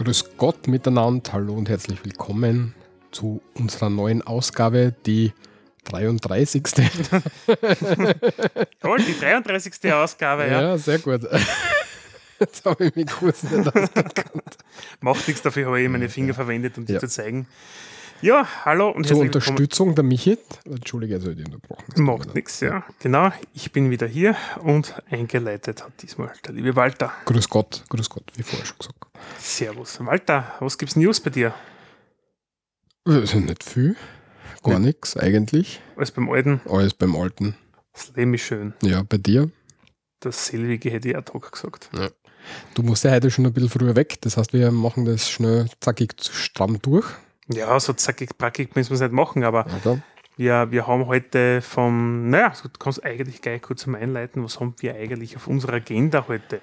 Grüß Gott miteinander, hallo und herzlich willkommen zu unserer neuen Ausgabe, die 33. Toll, die 33. Ausgabe, ja. Ja, sehr gut. Jetzt habe ich mich kurz nicht ausgekannt. Macht nichts, dafür habe ich meine Finger verwendet, um dir Ja. zu zeigen. Ja, hallo und Zur. Unterstützung der Michi. Entschuldige, also ich unterbrochen. Macht nichts, ja. Genau, ich bin wieder hier und eingeleitet hat diesmal der liebe Walter. Grüß Gott, grüß Gott, wie vorher schon gesagt. Servus. Walter, was gibt's News bei dir? Also nicht viel, gar nichts eigentlich. Alles beim Alten, Alles beim Alten. das Leben ist schön. Ja, bei dir. Das Selbige hätte ich ad hoc gesagt. Du musst ja heute schon ein bisschen früher weg. Das heißt, wir machen das schnell zackig stramm durch. Ja, so zackig, brackig müssen wir es nicht machen, aber Oder? wir, wir haben heute vom, naja, du kannst eigentlich gleich kurz mal einleiten, was haben wir eigentlich auf unserer Agenda heute?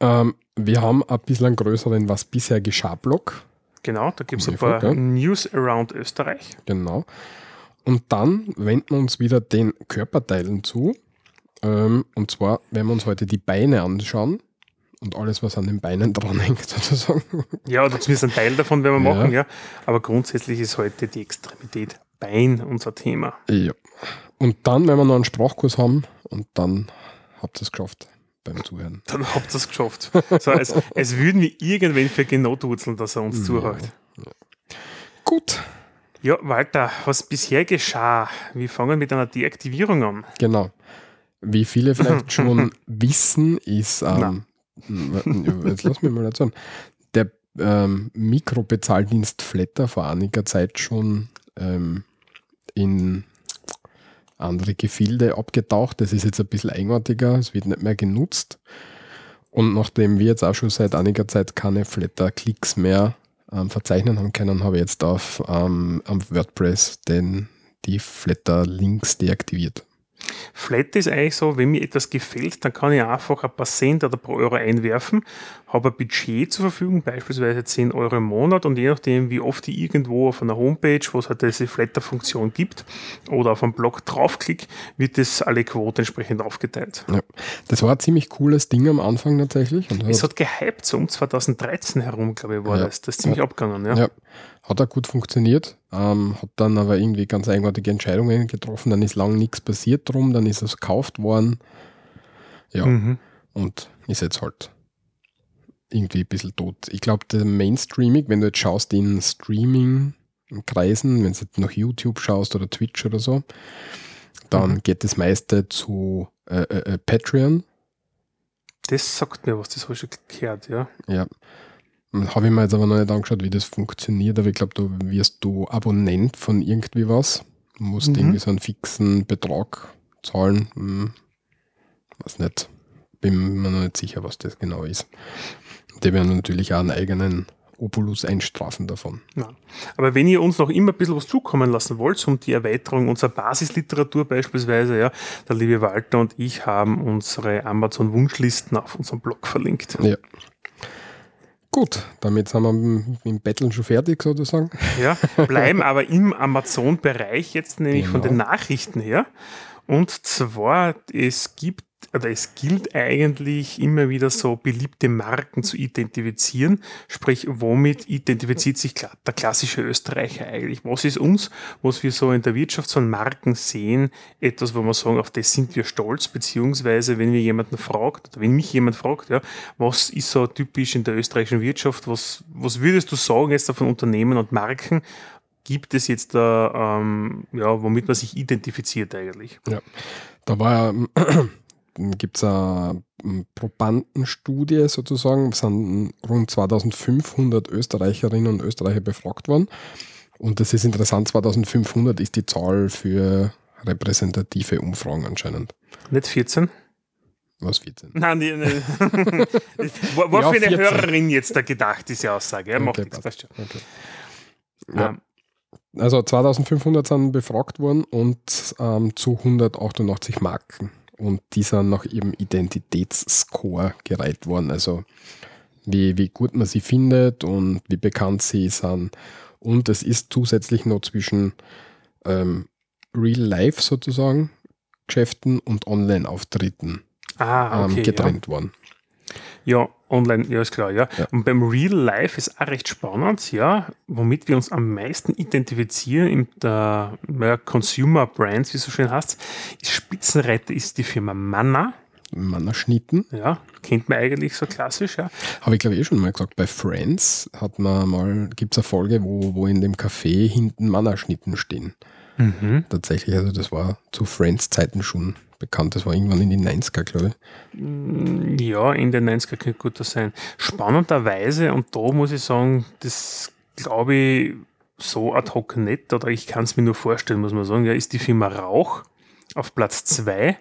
Ähm, wir haben ein bisschen einen größeren Was bisher geschah Block. Genau, da gibt es ein paar gell? News around Österreich. Genau. Und dann wenden wir uns wieder den Körperteilen zu. Ähm, und zwar werden wir uns heute die Beine anschauen und alles, was an den Beinen dranhängt, sozusagen. Ja, oder zumindest ein Teil davon werden wir Ja. machen, ja. Aber grundsätzlich ist heute die Extremität Bein unser Thema. Ja. Und dann werden wir noch einen Sprachkurs haben und dann habt ihr es geschafft beim Zuhören. Dann habt ihr es geschafft. So, als, als würden wir irgendwen für genau duzeln, dass er uns zuhört. Gut, Ja, Walter, was bisher geschah? Wir fangen mit einer Deaktivierung an. genau. Wie viele vielleicht schon wissen, ist, ähm, jetzt lass mich mal erzählen, der ähm, Mikrobezahldienst Flatter vor einiger Zeit schon ähm, in andere Gefilde abgetaucht. Das ist jetzt ein bisschen eigenartiger, es wird nicht mehr genutzt. Und nachdem wir jetzt auch schon seit einiger Zeit keine Flatter-Klicks mehr ähm, verzeichnen haben können, habe ich jetzt auf ähm, am WordPress den, die Flatter-Links deaktiviert. Flat ist eigentlich so, wenn mir etwas gefällt, dann kann ich einfach ein paar Cent oder pro Euro einwerfen, habe ein Budget zur Verfügung, beispielsweise 10 Euro im Monat und je nachdem, wie oft ich irgendwo auf einer Homepage, wo es halt diese Flatter-Funktion gibt oder auf einem Blog draufklick, wird das alle Quote entsprechend aufgeteilt. Ja. Das war ein ziemlich cooles Ding am Anfang tatsächlich. Und Es hat, gehypt, so um 2013 herum, glaube ich, war Ja. das. Das ist ziemlich abgegangen, ja. Hat auch gut funktioniert, ähm, hat dann aber irgendwie ganz eigenartige Entscheidungen getroffen, dann ist lang nichts passiert drum, dann ist es gekauft worden. Ja, Mhm. und ist jetzt halt irgendwie ein bisschen tot. Ich glaube, der Mainstreaming, wenn du jetzt schaust in Streaming-Kreisen, wenn du jetzt nach YouTube schaust oder Twitch oder so, dann Mhm. geht das meiste zu äh, äh, äh, Patreon. Das sagt mir was, das habe ich schon gehört, ja. Ja. Habe ich mir jetzt aber noch nicht angeschaut, wie das funktioniert, aber ich glaube, du wirst du Abonnent von irgendwie was. Musst Mhm. irgendwie so einen fixen Betrag zahlen. Hm. Weiß nicht. Bin mir noch nicht sicher, was das genau ist. Die werden natürlich auch einen eigenen Opulus einstrafen davon. Ja. Aber wenn ihr uns noch immer ein bisschen was zukommen lassen wollt, um die Erweiterung unserer Basisliteratur beispielsweise, ja, der liebe Walter und ich haben unsere Amazon-Wunschlisten auf unserem Blog verlinkt. Ja. Gut, damit sind wir im- Betteln schon fertig sozusagen. Ja, bleiben aber im Amazon-Bereich jetzt nämlich von Genau. den Nachrichten her. Und zwar, es gibt, oder es gilt eigentlich immer wieder so beliebte Marken zu identifizieren. Sprich, womit identifiziert sich der klassische Österreicher eigentlich? Was ist uns, was wir so in der Wirtschaft von Marken sehen, etwas, wo wir sagen, auf das sind wir stolz, beziehungsweise wenn wir jemanden fragt, oder wenn mich jemand fragt, ja, was ist so typisch in der österreichischen Wirtschaft, was, was würdest du sagen jetzt von Unternehmen und Marken, gibt es jetzt da, ähm, ja, womit man sich identifiziert eigentlich? Da war gibt es eine ähm, Probandenstudie sozusagen, es sind rund 2500 Österreicherinnen und Österreicher befragt worden. Und das ist interessant, 2500 ist die Zahl für repräsentative Umfragen anscheinend. Nicht 14? Was 14? Nein, nee, nee. war, war Ja, für eine 14. Hörerin jetzt da gedacht, diese Aussage. Ja, macht Okay, nichts, passt. schon. Okay. Ja. Ähm, Also 2500 sind befragt worden und ähm, zu 188 Marken. Und die sind nach ihrem Identitätsscore gereiht worden. Also wie, wie gut man sie findet und wie bekannt sie sind. Und es ist zusätzlich noch zwischen ähm, Real Life sozusagen Geschäften und Online-Auftritten ah, ähm, okay. getrennt worden. Ja. Online, ja, ist klar, ja. Ja. Und beim Real Life ist auch recht spannend, ja, womit wir uns am meisten identifizieren in der ja, Consumer Brands, wie es so schön heißt, Spitzenreiter ist die Firma Manna, Mannerschnitten. ja, kennt man eigentlich so klassisch, ja. Habe ich glaube ich eh schon mal gesagt. Bei Friends hat man mal, gibt es eine Folge, wo, wo in dem Café hinten Mannerschnitten stehen. Mhm. Tatsächlich, also das war zu Friends-Zeiten schon bekannt. Das war irgendwann in den 90er, glaube ich. Mm, Ja, in den 90er könnte guter sein. Spannenderweise, und da muss ich sagen, das glaube ich so ad hoc nicht, oder ich kann es mir nur vorstellen, muss man sagen, ja, ist die Firma Rauch auf Platz 2.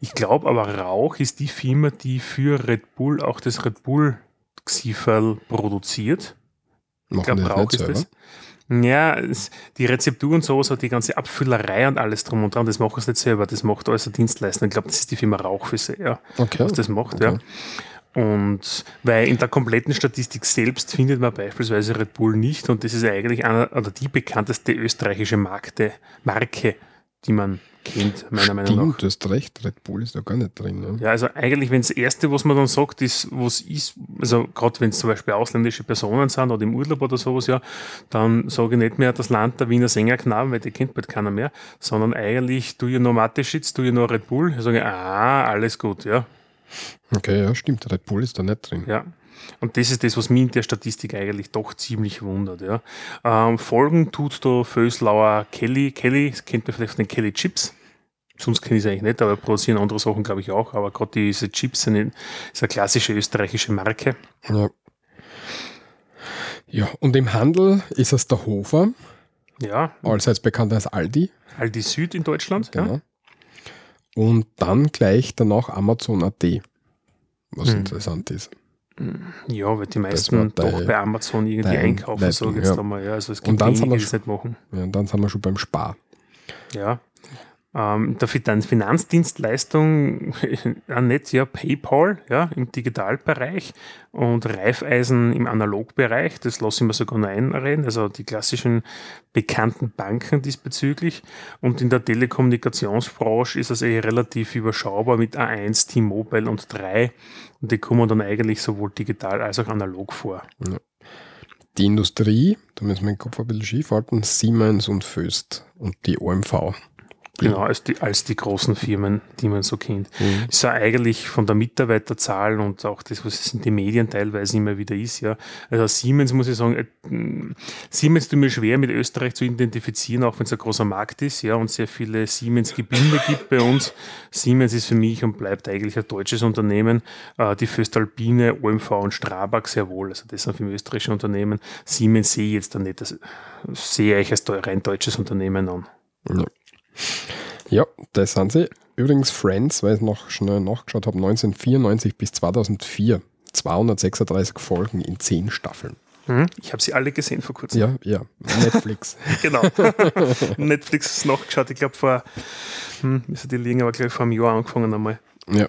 Ich glaube aber Rauch ist die Firma, die für Red Bull auch das Red Bull Xiferl produziert. Ich Machen glaube, die das Rauch nicht ist selber? das. Ja, es, die Rezeptur und so, so die ganze Abfüllerei und alles drum und dran, das machen sie nicht selber, das macht alles ein Dienstleister. Ich glaube, das ist die Firma Rauch für sie, ja Okay. was das macht, Okay. ja. Und weil in der kompletten Statistik selbst findet man beispielsweise Red Bull nicht und das ist eigentlich einer oder die bekannteste österreichische Markte, Marke, die man kennt, meiner Meinung nach. Stimmt, du hast recht. Red Bull ist da gar nicht drin. Ja. Ja, also eigentlich, wenn das Erste, was man dann sagt, ist, was ist, also gerade wenn es zum Beispiel ausländische Personen sind oder im Urlaub oder sowas, ja, dann sage ich nicht mehr das Land der Wiener Sängerknaben, weil die kennt bald keiner mehr, sondern eigentlich, du ihr noch Mateschitz, du ihr noch Red Bull, ich sage, ah, alles gut, ja. Okay, ja, stimmt. Red Bull ist da nicht drin. Ja. Und das ist das, was mich in der Statistik eigentlich doch ziemlich wundert. Ja. Ähm, Folgen tut da Föslauer Kelly. Kelly, das kennt man vielleicht von den Kelly Chips. Sonst kenne ich es eigentlich nicht, aber produzieren andere Sachen, glaube ich, auch. Aber gerade diese Chips sind ein- ist eine klassische österreichische Marke. Ja. ja, und im Handel ist es der Hofer, Ja, allseits bekannt als Aldi. Aldi Süd in Deutschland. Ja. Genau. Und dann gleich danach Amazon.at, was Hm. interessant ist. Ja, weil die meisten deine- doch bei Amazon irgendwie einkaufen, sage ich jetzt ja. einmal. Ja. Also es Und gibt dann wenige, wir die schon- nicht machen. Ja, und dann sind wir schon beim Spar. Ja. Ähm, der Fin- Finanzdienstleistung, auch nicht, ja, PayPal, ja, im Digitalbereich und Raiffeisen im Analogbereich, das lasse ich mir sogar noch einreden, also die klassischen bekannten Banken diesbezüglich. Und in der Telekommunikationsbranche ist es eh relativ überschaubar mit A1, T-Mobile und 3. Und die kommen dann eigentlich sowohl digital als auch analog vor. Die Industrie, da müssen wir den Kopf ein bisschen schief halten, Siemens und Föst und die OMV. Genau, als die, als die großen Firmen, die man so kennt. Mhm. ist ja eigentlich von der Mitarbeiterzahl und auch das, was es in den Medien teilweise immer wieder ist, ja. Also Siemens muss ich sagen, äh, Siemens tut mir schwer mit Österreich zu identifizieren, auch wenn es ein großer Markt ist, ja, und sehr viele Siemens-Gebinde gibt bei uns. Siemens ist für mich und bleibt eigentlich ein deutsches Unternehmen. Äh, die Föstalpine, OMV und Strabag sehr wohl, also das sind für mich österreichische Unternehmen. Siemens sehe ich jetzt dann nicht, das sehe ich als rein deutsches Unternehmen an. Ja. Ja, das sind sie. Übrigens Friends, weil ich noch schnell nachgeschaut habe, 1994 bis 2004. 236 Folgen in 10 Staffeln. Mhm. Ich habe sie alle gesehen vor kurzem. Ja, ja. Netflix. Genau. Netflix nachgeschaut, ich glaube vor, hm, müsste die liegen, aber gleich vor einem Jahr angefangen einmal. ja.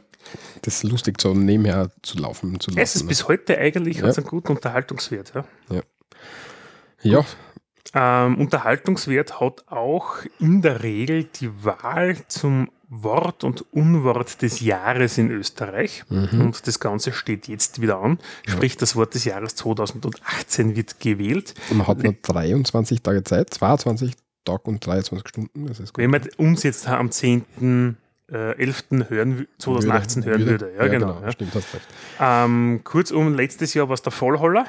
Das ist lustig, so nebenher zu laufen. Zu Es ist lassen, bis heute eigentlich Ja. hat's einen guten Unterhaltungswert. Ja. ne? ja, Ähm, Unterhaltungswert hat auch in der Regel die Wahl zum Wort und Unwort des Jahres in Österreich. Mhm. Und das Ganze steht jetzt wieder an. Sprich, das Wort des Jahres 2018 wird gewählt. man hat nur 23 Tage Zeit, 22 Tage und 23 Stunden. Wenn man uns jetzt am 10. Äh, 11. Hören, wü- 2018 hören würde. Ja, genau. ja. Stimmt, hast recht. Ähm, kurzum, letztes Jahr war es der Vollholler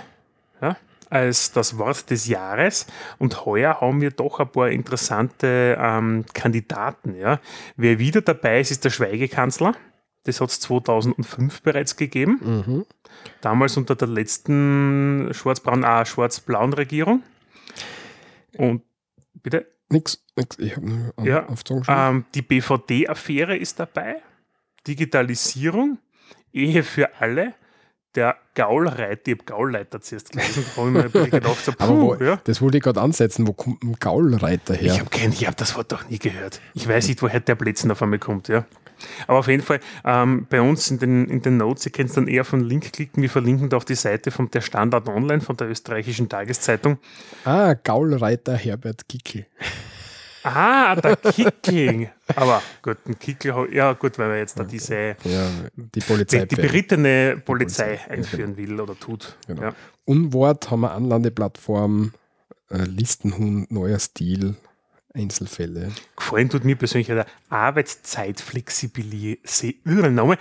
ja, als das Wort des Jahres und heuer haben wir doch ein paar interessante ähm, Kandidaten. Ja. Wer wieder dabei ist, ist der Schweigekanzler. Das hat es 2005 bereits gegeben. Mhm. Damals unter der letzten ah, schwarz-blauen Regierung. Und bitte? Nix, nix. Ich habe nur an Ja. Ähm, die BVD-Affäre ist dabei. Digitalisierung, Ehe für alle. Der Gaulreiter, ich habe Gaulleiter zuerst gelesen, da habe ich mir gedacht, so, Aber wo, puh, ja. das wollte ich gerade ansetzen. Wo kommt ein Gaulreiter her? Ich habe ich hab das Wort doch nie gehört. Ich weiß nicht, woher der Blödsinn auf einmal kommt, ja. Aber auf jeden Fall, ähm, bei uns in den, in den Notes, ihr könnt dann eher auf den Link klicken, wir verlinken da auf die Seite von der Standard Online, von der österreichischen Tageszeitung. ah, Gaulreiter Herbert Kickel. Ah, der Kickling. Aber gut, ein Kickel, ja gut, weil man jetzt da diese Ja, die Polizei. die, die berittene Polizei, Polizei, einführen will oder tut. Genau. Ja. Unwort haben wir Anlandeplattform, äh, Listenhund, neuer Stil, Einzelfälle. Gefallen tut mir persönlich der Arbeitszeitflexibilisierung.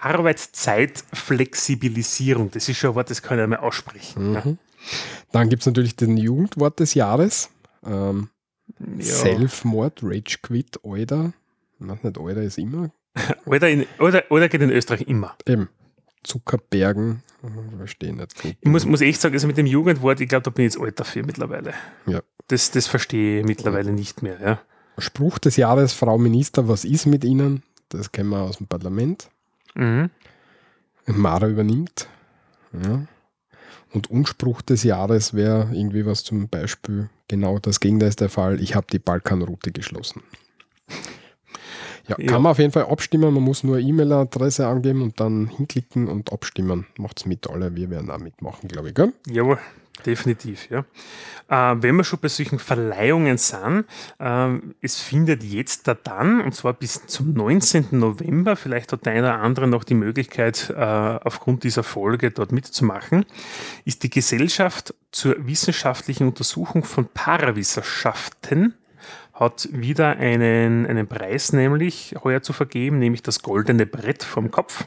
Arbeitszeitflexibilisierung. Das ist schon ein Wort, das kann ich mal aussprechen. Ja. Dann gibt es natürlich den Jugendwort des Jahres. Ähm, Ja. Selfmord, Rage Quit, Alter. Weiß nicht, Alter ist immer. Oder, in, oder, oder geht in Österreich immer. Eben. Zuckerbergen. Verstehe nicht gut. Ich muss, muss echt sagen, also mit dem Jugendwort, ich glaube, da bin ich jetzt alt dafür mittlerweile. Ja. Das, das verstehe ich mittlerweile nicht mehr. Ja. Spruch des Jahres, Frau Minister, was ist mit Ihnen? Das kennen wir aus dem Parlament. Mhm. Mara übernimmt. Ja. Und Unspruch des Jahres wäre irgendwie was zum Beispiel, genau das Gegenteil ist der Fall, ich habe die Balkanroute geschlossen. Ja, kann Ja. man auf jeden Fall abstimmen, man muss nur E-Mail-Adresse angeben und dann hinklicken und abstimmen. Macht's mit alle, wir werden auch mitmachen, glaube ich. Gell? Jawohl, definitiv, ja. Äh, wenn wir schon bei solchen Verleihungen sind, ähm, es findet jetzt da dann, und zwar bis zum 19. November, vielleicht hat der eine oder andere noch die Möglichkeit, äh, aufgrund dieser Folge dort mitzumachen, ist die Gesellschaft zur wissenschaftlichen Untersuchung von Parawissenschaften hat wieder einen, einen Preis nämlich heuer zu vergeben, nämlich das goldene Brett vom Kopf.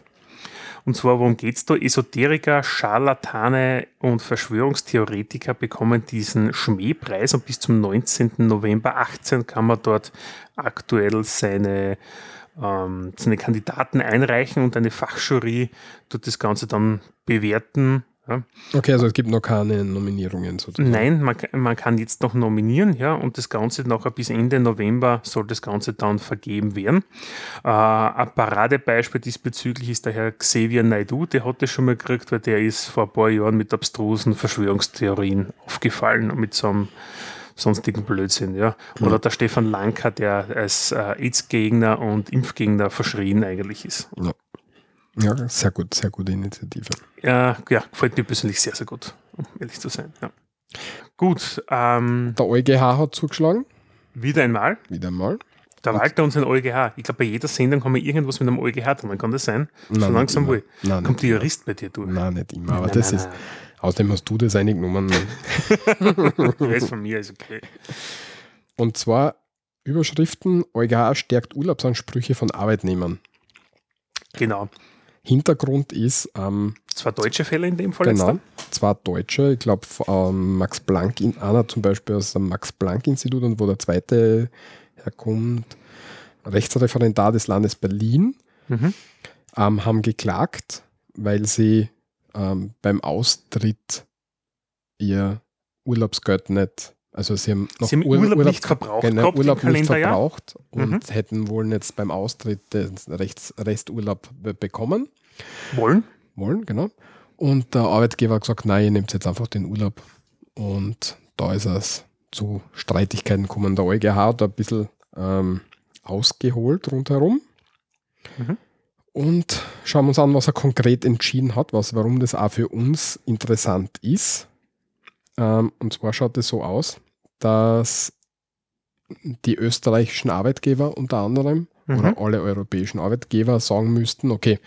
Und zwar, worum geht es da? Esoteriker, Scharlatane und Verschwörungstheoretiker bekommen diesen Schmähpreis und bis zum 19. November 18 kann man dort aktuell seine, ähm, seine Kandidaten einreichen und eine Fachjury tut das Ganze dann bewerten. Ja. Okay, also es gibt noch keine Nominierungen sozusagen. Nein, man, kann- man kann jetzt noch nominieren, ja, und das Ganze nachher bis Ende November soll das Ganze dann vergeben werden. Äh, ein Paradebeispiel diesbezüglich ist der Herr Xavier Naidu, der hat das schon mal gekriegt, weil der ist vor ein paar Jahren mit abstrusen Verschwörungstheorien aufgefallen und mit so einem sonstigen Blödsinn, ja. Oder der Stefan Lanka, der als äh, AIDS-Gegner und Impfgegner verschrien eigentlich ist. Ja, sehr gut, sehr gute Initiative. Ja, ja, gefällt mir persönlich sehr, sehr gut, um ehrlich zu sein. Ja. Gut, ähm, Der EuGH hat zugeschlagen, wieder einmal. wieder mal. Der Walter und sein EuGH. Ich glaube, bei jeder Sendung haben wir irgendwas mit einem EuGH drin. Kann das sein? Nein, so langsam wohl. Nein, Kommt der. Jurist bei dir durch? Nein, nicht immer, aber Nein, das nein, ist, außerdem hast du das eingenommen. Rest von mir ist okay. Und zwar Überschriften, EuGH stärkt Urlaubsansprüche von Arbeitnehmern. Genau. Hintergrund ist, ähm, Zwei deutsche Fälle in dem Fall genau, jetzt. zwei Deutsche, ich glaube, ähm, Max Planck, in, einer zum Beispiel aus dem Max-Planck-Institut und wo der zweite herkommt, Rechtsreferendar des Landes Berlin. Mhm. ähm, haben geklagt, weil sie ähm, beim Austritt ihr Urlaubsgeld nicht, also sie haben noch Sie haben Urlaub, nicht verbraucht genau, gehabt Urlaub nicht verbraucht und Mhm. hätten wohl jetzt beim Austritt den Rechts, Resturlaub be- bekommen Wollen. wollen, genau. Und der Arbeitgeber hat gesagt, nein, ihr nehmt jetzt einfach den Urlaub. Und da ist es zu Streitigkeiten gekommen. Der EuGH hat ein bisschen ähm, ausgeholt rundherum. Mhm. Und schauen wir uns an, was er konkret entschieden hat, was, warum das auch für uns interessant ist. Ähm, und zwar schaut es so aus, dass die österreichischen Arbeitgeber unter anderem Mhm. oder alle europäischen Arbeitgeber sagen müssten, okay,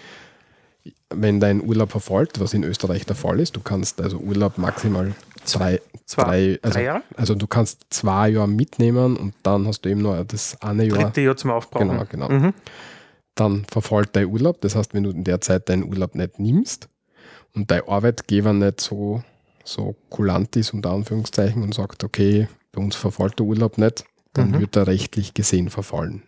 wenn dein Urlaub verfällt, was in Österreich der Fall ist, du kannst also Urlaub maximal zwei, Zwei, drei, also, drei Jahre? also du kannst zwei Jahre mitnehmen und dann hast du eben noch das eine Jahr, Dritte Jahr zum Aufbrauchen. Genau, genau. Mhm. dann verfällt dein Urlaub. Das heißt, wenn du in der Zeit deinen Urlaub nicht nimmst und dein Arbeitgeber nicht so, so kulant ist, unter Anführungszeichen, und sagt, okay, bei uns verfällt der Urlaub nicht, dann Mhm. wird er rechtlich gesehen verfallen.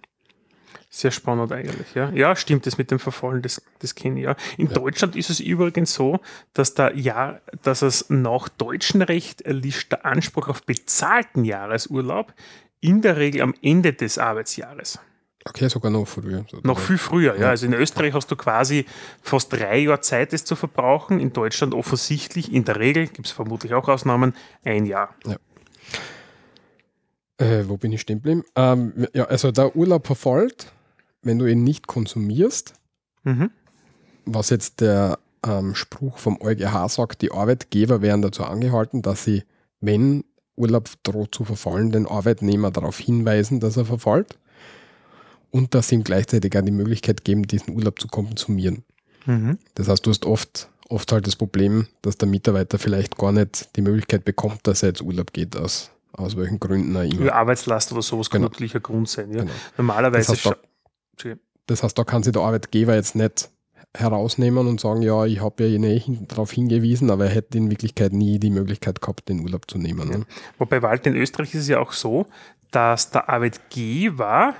Sehr spannend eigentlich, ja. Ja, stimmt, das mit dem Verfallen, das, das kenne ich ja. In Deutschland ist es übrigens so, dass der Jahr, dass es nach deutschem Recht erlischt der Anspruch auf bezahlten Jahresurlaub in der Regel am Ende des Arbeitsjahres. Okay, sogar noch früher. Noch viel früher, ja. Ja. Also in Österreich hast du quasi fast drei Jahre Zeit, das zu verbrauchen. In Deutschland offensichtlich, in der Regel, gibt es vermutlich auch Ausnahmen, ein Jahr. Äh, wo bin ich stehen geblieben? Ähm, ja, also der Urlaub verfällt, wenn du ihn nicht konsumierst, Mhm. was jetzt der ähm, Spruch vom EuGH sagt, die Arbeitgeber werden dazu angehalten, dass sie, wenn Urlaub droht zu verfallen, den Arbeitnehmer darauf hinweisen, dass er verfällt und dass sie ihm gleichzeitig auch die Möglichkeit geben, diesen Urlaub zu konsumieren. Mhm. Das heißt, du hast oft, oft halt das Problem, dass der Mitarbeiter vielleicht gar nicht die Möglichkeit bekommt, dass er jetzt Urlaub geht, aus, aus welchen Gründen auch immer. Arbeitslast oder sowas genau. kann natürlich ein Grund sein. Ja. Genau. Normalerweise. Das heißt, da, das heißt, da kann sich der Arbeitgeber jetzt nicht herausnehmen und sagen, ja, ich habe ja eh darauf hingewiesen, aber er hätte in Wirklichkeit nie die Möglichkeit gehabt, den Urlaub zu nehmen. Ne? Wobei, Wald, in Österreich ist es ja auch so, dass der Arbeitgeber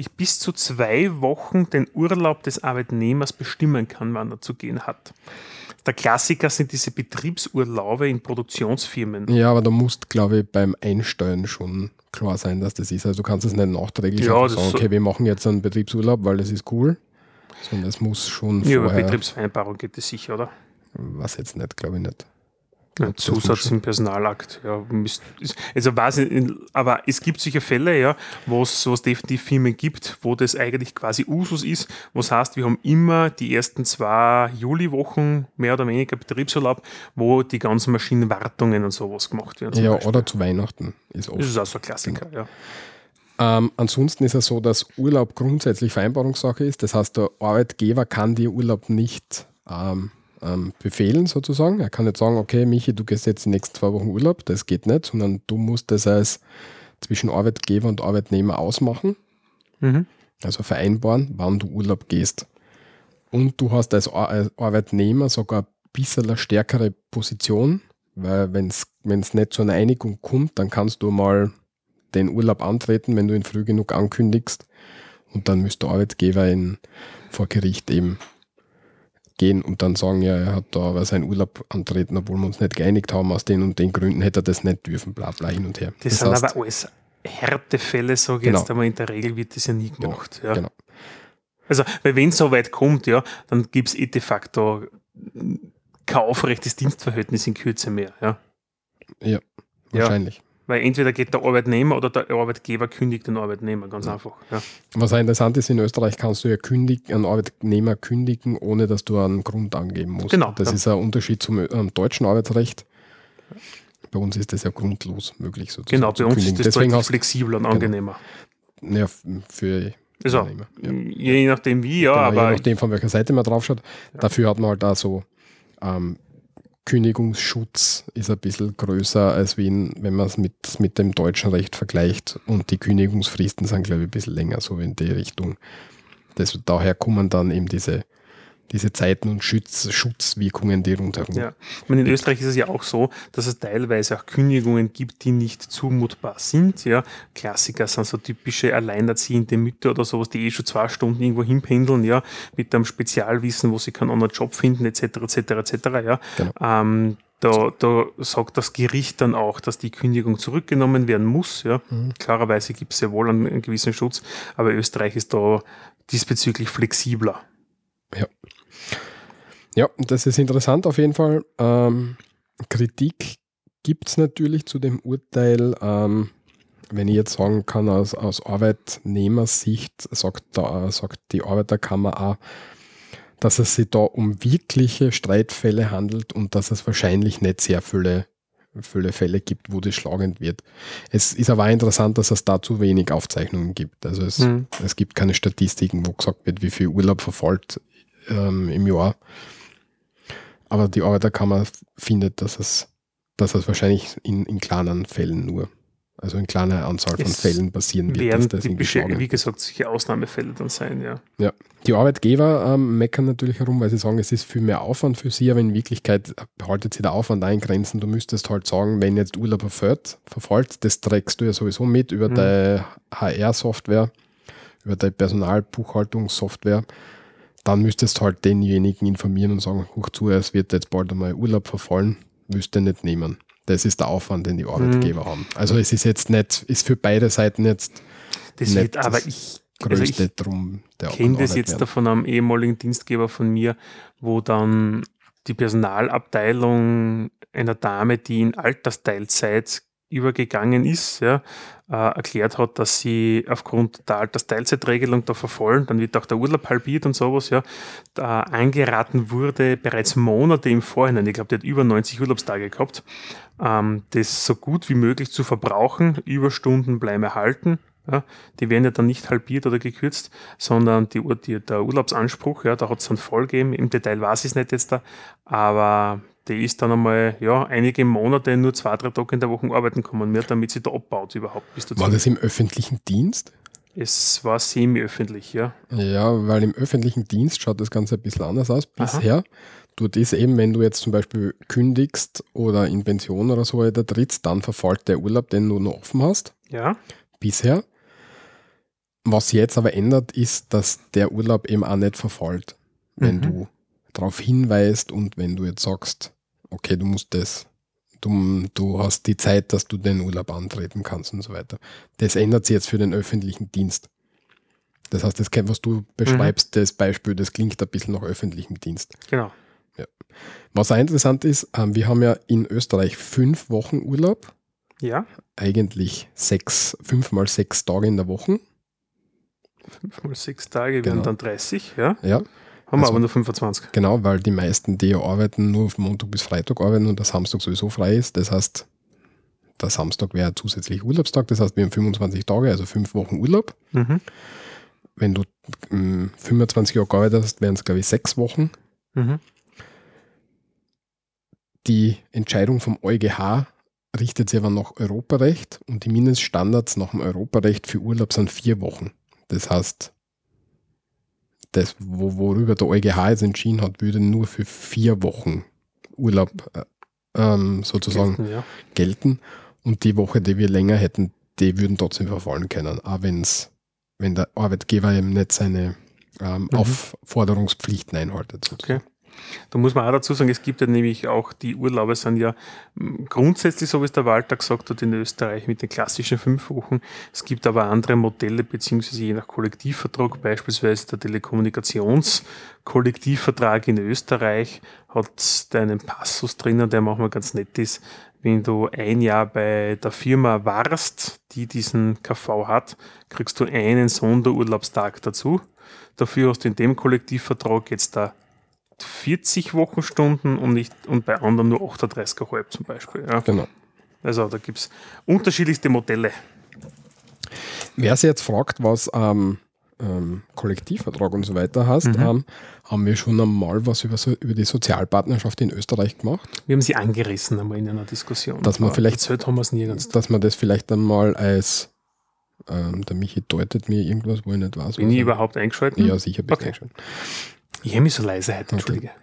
ich bis zu zwei Wochen den Urlaub des Arbeitnehmers bestimmen kann, wann er zu gehen hat. Der Klassiker sind diese Betriebsurlaube in Produktionsfirmen. Ja, aber da musst, glaube ich, beim Einsteuern schon klar sein, dass das ist. Also du kannst es nicht nachträglich ja, sagen, okay, wir machen jetzt einen Betriebsurlaub, weil es ist cool. Sondern es muss schon Ja, über Betriebsvereinbarung geht es sicher, oder? Was jetzt nicht, glaube ich nicht. Ein Zusatz im Personalakt. Ja, also weiß ich, aber es gibt sicher Fälle, ja, wo es definitiv Firmen gibt, wo das eigentlich quasi Usus ist. Was heißt, wir haben immer die ersten zwei Juliwochen mehr oder weniger Betriebsurlaub, wo die ganzen Maschinenwartungen und sowas gemacht werden. Ja, Beispiel. oder zu Weihnachten ist oft. Das ist auch so ein Klassiker, ja. Ähm, ansonsten ist es so, dass Urlaub grundsätzlich Vereinbarungssache ist. Das heißt, der Arbeitgeber kann dir Urlaub nicht ähm, ähm, befehlen sozusagen. Er kann nicht sagen, okay, Michi, du gehst jetzt die nächsten zwei Wochen Urlaub. Das geht nicht, sondern du musst das als zwischen Arbeitgeber und Arbeitnehmer ausmachen. Mhm. Also vereinbaren, wann du Urlaub gehst. Und du hast als Arbeitnehmer sogar ein bisschen eine stärkere Position, weil wenn es nicht zu einer Einigung kommt, dann kannst du mal den Urlaub antreten, wenn du ihn früh genug ankündigst. Und dann müsste der Arbeitgeber in, vor Gericht eben gehen und dann sagen, ja, er hat da aber seinen Urlaub antreten, obwohl wir uns nicht geeinigt haben, aus den und den Gründen hätte er das nicht dürfen, bla bla hin und her. Das, das sind heißt, aber alles Härtefälle, sage ich genau. jetzt, aber in der Regel wird das ja nie genau, gemacht. Genau. Ja. genau. Also, weil wenn es so weit kommt, ja, dann gibt es eh de facto kein aufrechtes Dienstverhältnis in Kürze mehr. Ja, ja wahrscheinlich. Ja. Weil entweder geht der Arbeitnehmer oder der Arbeitgeber kündigt den Arbeitnehmer, ganz ja. einfach. Ja. Was auch interessant ist, in Österreich kannst du ja kündigen, einen Arbeitnehmer kündigen, ohne dass du einen Grund angeben musst. Genau. Das ja. ist ein Unterschied zum ähm, deutschen Arbeitsrecht. Bei uns ist das ja grundlos möglich sozusagen. Genau, bei uns kündigen. ist das Deswegen hast, flexibler und genau. angenehmer. Ja, für also, ja. je nachdem wie, ja. Genau, aber je nachdem, von welcher Seite man drauf schaut. Dafür hat man halt da so ähm, Kündigungsschutz ist ein bisschen größer, als wenn, wenn man es mit, mit dem deutschen Recht vergleicht. Und die Kündigungsfristen sind, glaube ich, ein bisschen länger, so in die Richtung. Das, daher kommen dann eben diese diese Zeiten und Schutz, Schutzwirkungen, die rundherum. Ja, ich meine, in Österreich ist es ja auch so, dass es teilweise auch Kündigungen gibt, die nicht zumutbar sind. Ja, Klassiker sind so typische alleinerziehende Mütter oder sowas, die eh schon zwei Stunden irgendwo hinpendeln, ja, mit einem Spezialwissen, wo sie keinen anderen Job finden, etc., etc., etc., ja. Genau. Ähm, da, da sagt das Gericht dann auch, dass die Kündigung zurückgenommen werden muss. Ja. Mhm. Klarerweise gibt es ja wohl einen, einen gewissen Schutz, aber Österreich ist da diesbezüglich flexibler. Ja. Ja, das ist interessant auf jeden Fall. Ähm, Kritik gibt es natürlich zu dem Urteil. Ähm, wenn ich jetzt sagen kann, aus, aus Arbeitnehmersicht sagt, da, sagt die Arbeiterkammer auch, dass es sich da um wirkliche Streitfälle handelt und dass es wahrscheinlich nicht sehr viele, viele Fälle gibt, wo das schlagend wird. Es ist aber auch interessant, dass es da zu wenig Aufzeichnungen gibt. Also es, mhm. es gibt keine Statistiken, wo gesagt wird, wie viel Urlaub verfolgt ähm, im Jahr. Aber die Arbeiterkammer findet, dass es, dass es wahrscheinlich in, in kleinen Fällen nur, also in kleiner Anzahl von es Fällen passieren wird. Werden dass das die wie gesagt, sicher Ausnahmefälle dann sein, ja. Ja, die Arbeitgeber ähm, meckern natürlich herum, weil sie sagen, es ist viel mehr Aufwand für sie, aber in Wirklichkeit haltet sie der Aufwand eingrenzen. Du müsstest halt sagen, wenn jetzt Urlaub verfällt, verfällt das trägst du ja sowieso mit über mhm. deine HR-Software, über deine Personalbuchhaltungssoftware dann müsstest du halt denjenigen informieren und sagen, hoch zu, es wird jetzt bald einmal Urlaub verfallen, müsste nicht nehmen. Das ist der Aufwand, den die Arbeitgeber mhm. haben. Also es ist jetzt nicht, ist für beide Seiten jetzt das wird, aber ich, also größte also drum der kenne das jetzt werden. von einem ehemaligen Dienstgeber von mir, wo dann die Personalabteilung einer Dame, die in Altersteilzeit übergegangen ist, ja, äh, erklärt hat, dass sie aufgrund der Altersteilzeitregelung da verfallen, dann wird auch der Urlaub halbiert und sowas, ja, da angeraten wurde, bereits Monate im Vorhinein, ich glaube, der hat über 90 Urlaubstage gehabt, ähm, das so gut wie möglich zu verbrauchen, Überstunden bleiben erhalten, ja, die werden ja dann nicht halbiert oder gekürzt, sondern die, die, der Urlaubsanspruch, ja, da hat es dann voll gegeben. Im Detail weiß ich es nicht jetzt da, aber die ist dann einmal ja, einige Monate nur zwei, drei Tage in der Woche arbeiten kommen mehr, damit sie da abbaut überhaupt. Bis war das im öffentlichen Dienst? Es war semi-öffentlich, ja. Ja, weil im öffentlichen Dienst schaut das Ganze ein bisschen anders aus bisher. Aha. Dort ist eben, wenn du jetzt zum Beispiel kündigst oder in Pension oder so weiter trittst, dann verfällt der Urlaub, den du noch offen hast. Ja. Bisher. Was jetzt aber ändert, ist, dass der Urlaub eben auch nicht verfällt, wenn mhm. du darauf hinweist und wenn du jetzt sagst, okay, du musst das, du, du hast die Zeit, dass du den Urlaub antreten kannst und so weiter. Das ändert sich jetzt für den öffentlichen Dienst. Das heißt, das, was du beschreibst, mhm. das Beispiel, das klingt ein bisschen nach öffentlichem Dienst. Genau. Ja. Was auch interessant ist, ähm, wir haben ja in Österreich fünf Wochen Urlaub. Ja. Eigentlich sechs, fünf mal sechs Tage in der Woche. Fünf mal sechs Tage wären genau. dann 30, ja? Ja. Haben also, wir aber nur 25. Genau, weil die meisten, die ja arbeiten, nur von Montag bis Freitag arbeiten und der Samstag sowieso frei ist. Das heißt, der Samstag wäre zusätzlich Urlaubstag. Das heißt, wir haben 25 Tage, also fünf Wochen Urlaub. Mhm. Wenn du ähm, 25 Jahre gearbeitet hast, wären es, glaube ich, sechs Wochen. Mhm. Die Entscheidung vom EuGH richtet sich aber nach Europarecht und die Mindeststandards nach dem Europarecht für Urlaub sind vier Wochen. Das heißt, das, wo, worüber der EuGH jetzt entschieden hat, würde nur für vier Wochen Urlaub äh, ähm, sozusagen gelten, ja. gelten, Und die Woche, die wir länger hätten, die würden trotzdem verfallen können, auch wenn's, wenn der Arbeitgeber eben nicht seine ähm, mhm. Aufforderungspflichten einhaltet. Sozusagen. Okay. Da muss man auch dazu sagen, es gibt ja nämlich auch, die Urlaube sind ja hm, grundsätzlich, so wie es der Walter gesagt hat, in Österreich mit den klassischen fünf Wochen. Es gibt aber andere Modelle, beziehungsweise je nach Kollektivvertrag, beispielsweise der Telekommunikationskollektivvertrag in Österreich hat einen Passus drinnen, der manchmal ganz nett ist. Wenn du ein Jahr bei der Firma warst, die diesen KV hat, kriegst du einen Sonderurlaubstag dazu. Dafür hast du in dem Kollektivvertrag jetzt da 40 Wochenstunden und, nicht, und bei anderen nur 38,5 zum Beispiel. Ja. Genau. Also da gibt es unterschiedlichste Modelle. Wer sich jetzt fragt, was ähm, ähm, Kollektivvertrag und so weiter hast, mhm. ähm, haben wir schon einmal was über, so, über die Sozialpartnerschaft in Österreich gemacht. Wir haben sie angerissen einmal in einer Diskussion. Dass man vielleicht, erzählt haben wir es nirgends. Dass man das vielleicht einmal als ähm, der Michi deutet mir irgendwas, wo ich nicht weiß. Bin ich überhaupt eingeschaltet? Ja, sicher bist okay. eingeschaltet. Ich habe mich so leise heute, entschuldige.